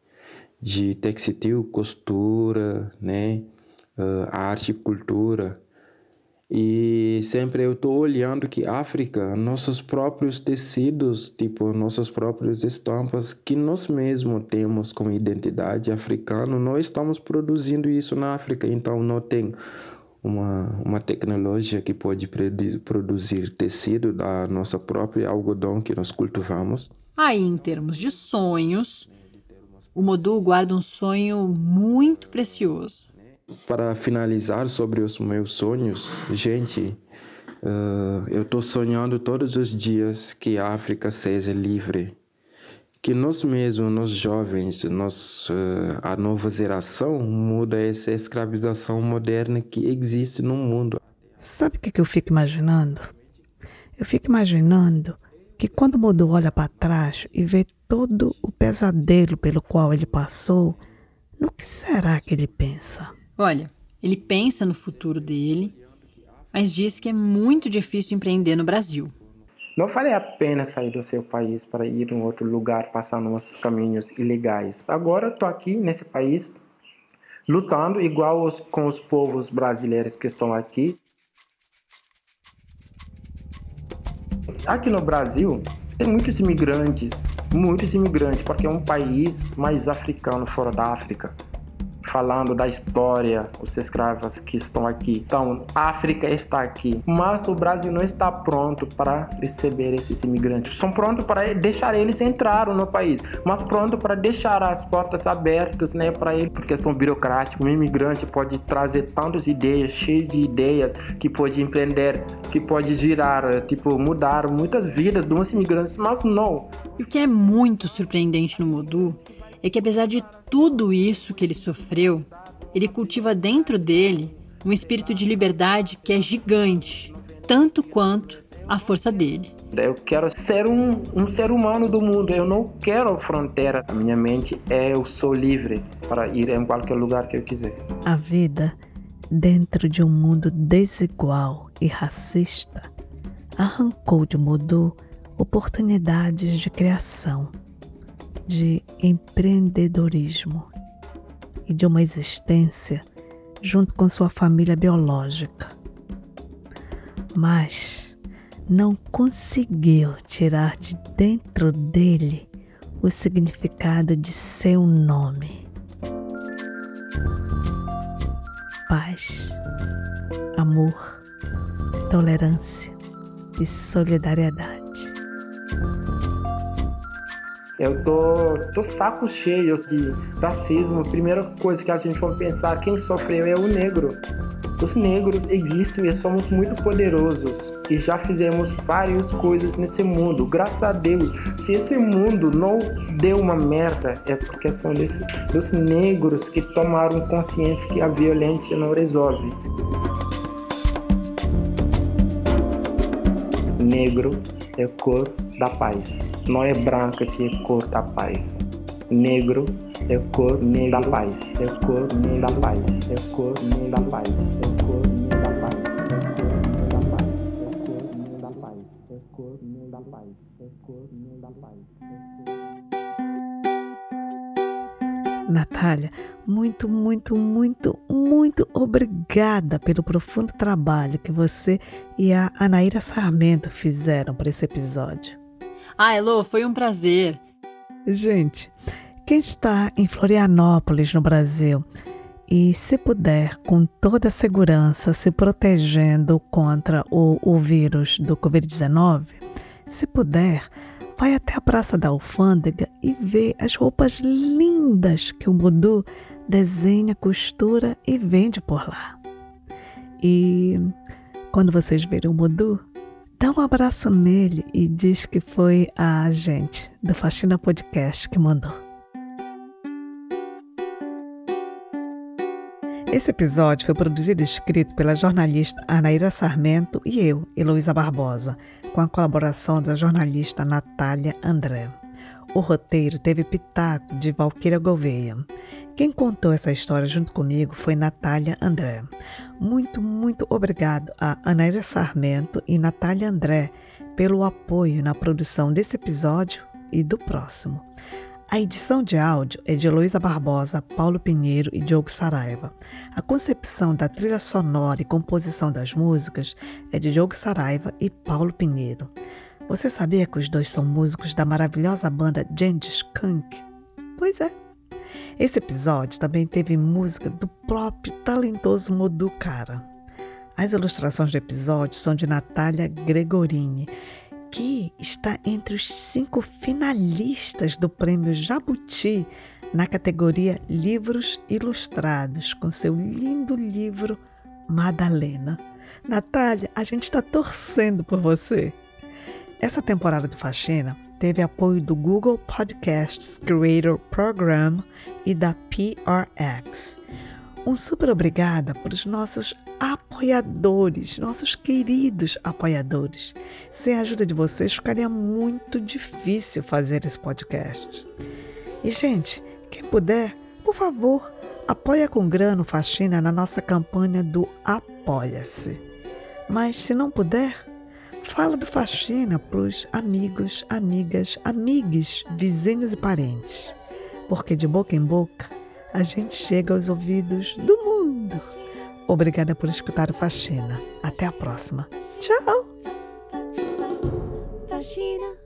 Speaker 3: de textil, costura, né, uh, arte e cultura. E sempre eu estou olhando que África, nossos próprios tecidos, tipo nossas próprias estampas, que nós mesmos temos como identidade africana, nós estamos produzindo isso na África. Então não tem uma, uma tecnologia que pode produzir tecido da nossa própria algodão que nós cultivamos.
Speaker 2: Aí, em termos de sonhos, o Modu guarda um sonho muito precioso.
Speaker 3: Para finalizar sobre os meus sonhos, gente, uh, eu estou sonhando todos os dias que a África seja livre que nós mesmos, nós jovens, nós, uh, a nova geração muda essa escravização moderna que existe no mundo.
Speaker 1: Sabe o que, eu fico imaginando? Eu fico imaginando que quando Modu olha para trás e vê todo o pesadelo pelo qual ele passou, no que será que ele pensa?
Speaker 2: Olha, ele pensa no futuro dele, mas diz que é muito difícil empreender no Brasil.
Speaker 3: Não vale a pena sair do seu país para ir em outro lugar, passar nos caminhos ilegais. Agora estou aqui nesse país lutando igual os, com os povos brasileiros que estão aqui. Aqui no Brasil tem muitos imigrantes, muitos imigrantes, porque é um país mais africano fora da África falando da história, os escravos que estão aqui. Então, a África está aqui, mas o Brasil não está pronto para receber esses imigrantes. São prontos para deixar eles entrar no país, mas pronto para deixar as portas abertas, né, para eles, por questão burocrática. Um imigrante pode trazer tantas ideias, cheio de ideias, que pode empreender, que pode girar, tipo, mudar muitas vidas dos imigrantes, mas não.
Speaker 2: E o que é muito surpreendente no Modu é que apesar de tudo isso que ele sofreu, ele cultiva dentro dele um espírito de liberdade que é gigante, tanto quanto a força dele.
Speaker 3: Eu quero ser um, um ser humano do mundo, eu não quero fronteira. A minha mente é eu sou livre para ir em qualquer lugar que eu quiser.
Speaker 1: A vida dentro de um mundo desigual e racista arrancou de Modu oportunidades de criação de empreendedorismo e de uma existência junto com sua família biológica. Mas não conseguiu tirar de dentro dele o significado de seu nome. Paz, amor, tolerância e solidariedade.
Speaker 3: Eu tô, tô saco cheio de racismo. Primeira coisa que a gente vai pensar, quem sofreu é o negro. Os negros existem e somos muito poderosos. E já fizemos várias coisas nesse mundo. Graças a Deus. Se esse mundo não deu uma merda, é porque são desse, dos negros que tomaram consciência que a violência não resolve. Negro é cor da paz. Não é branca que é cor da paz. Negro é cor Negro da paz. É cor da paz. É cor da paz. É cor da paz. É cor da paz. É cor da paz. É cor da paz.
Speaker 1: Natália, muito, muito, muito, muito obrigada pelo profundo trabalho que você e a Anaíra Sarmento fizeram para esse episódio.
Speaker 2: Ah, Elo, foi um prazer.
Speaker 1: Gente, Quem está em Florianópolis, no Brasil, e se puder, com toda segurança, se protegendo contra o, o vírus do Covid-19, se puder, vai até a Praça da Alfândega e vê as roupas lindas que o Mudu desenha, costura e vende por lá. E quando vocês verem o Mudu, dá um abraço nele e diz que foi a gente do Faxina Podcast que mandou. Esse episódio foi produzido e escrito pela jornalista Anaíra Sarmento e eu, Heloísa Barbosa, com a colaboração da jornalista Natália André. O roteiro teve pitaco de Valquíria Gouveia. Quem contou essa história junto comigo foi Natália André. Muito, muito obrigado a Anaíra Sarmento e Natália André pelo apoio na produção desse episódio e do próximo. A edição de áudio é de Heloísa Barbosa, Paulo Pinheiro e Diogo Saraiva. A concepção da trilha sonora e composição das músicas é de Diogo Saraiva e Paulo Pinheiro. Você sabia que os dois são músicos da maravilhosa banda Gengis Kunk? Pois é. Esse episódio também teve música do próprio talentoso Modu Cara. As ilustrações do episódio são de Natália Gregorini que está entre os cinco finalistas do Prêmio Jabuti na categoria Livros Ilustrados, com seu lindo livro Madalena. Natália, a gente está torcendo por você. Essa temporada do Faxina teve apoio do Google Podcasts Creator Program e da PRX. Um super obrigada para os nossos apoiadores, nossos queridos apoiadores. Sem a ajuda de vocês, ficaria muito difícil fazer esse podcast. E, gente, quem puder, por favor, apoia com grano faxina na nossa campanha do Apoia-se. Mas, se não puder, fala do faxina para os amigos, amigas, amigues, vizinhos e parentes. Porque de boca em boca, a gente chega aos ouvidos do mundo. Obrigada por escutar o Faxina. Até a próxima. Tchau! Faxina.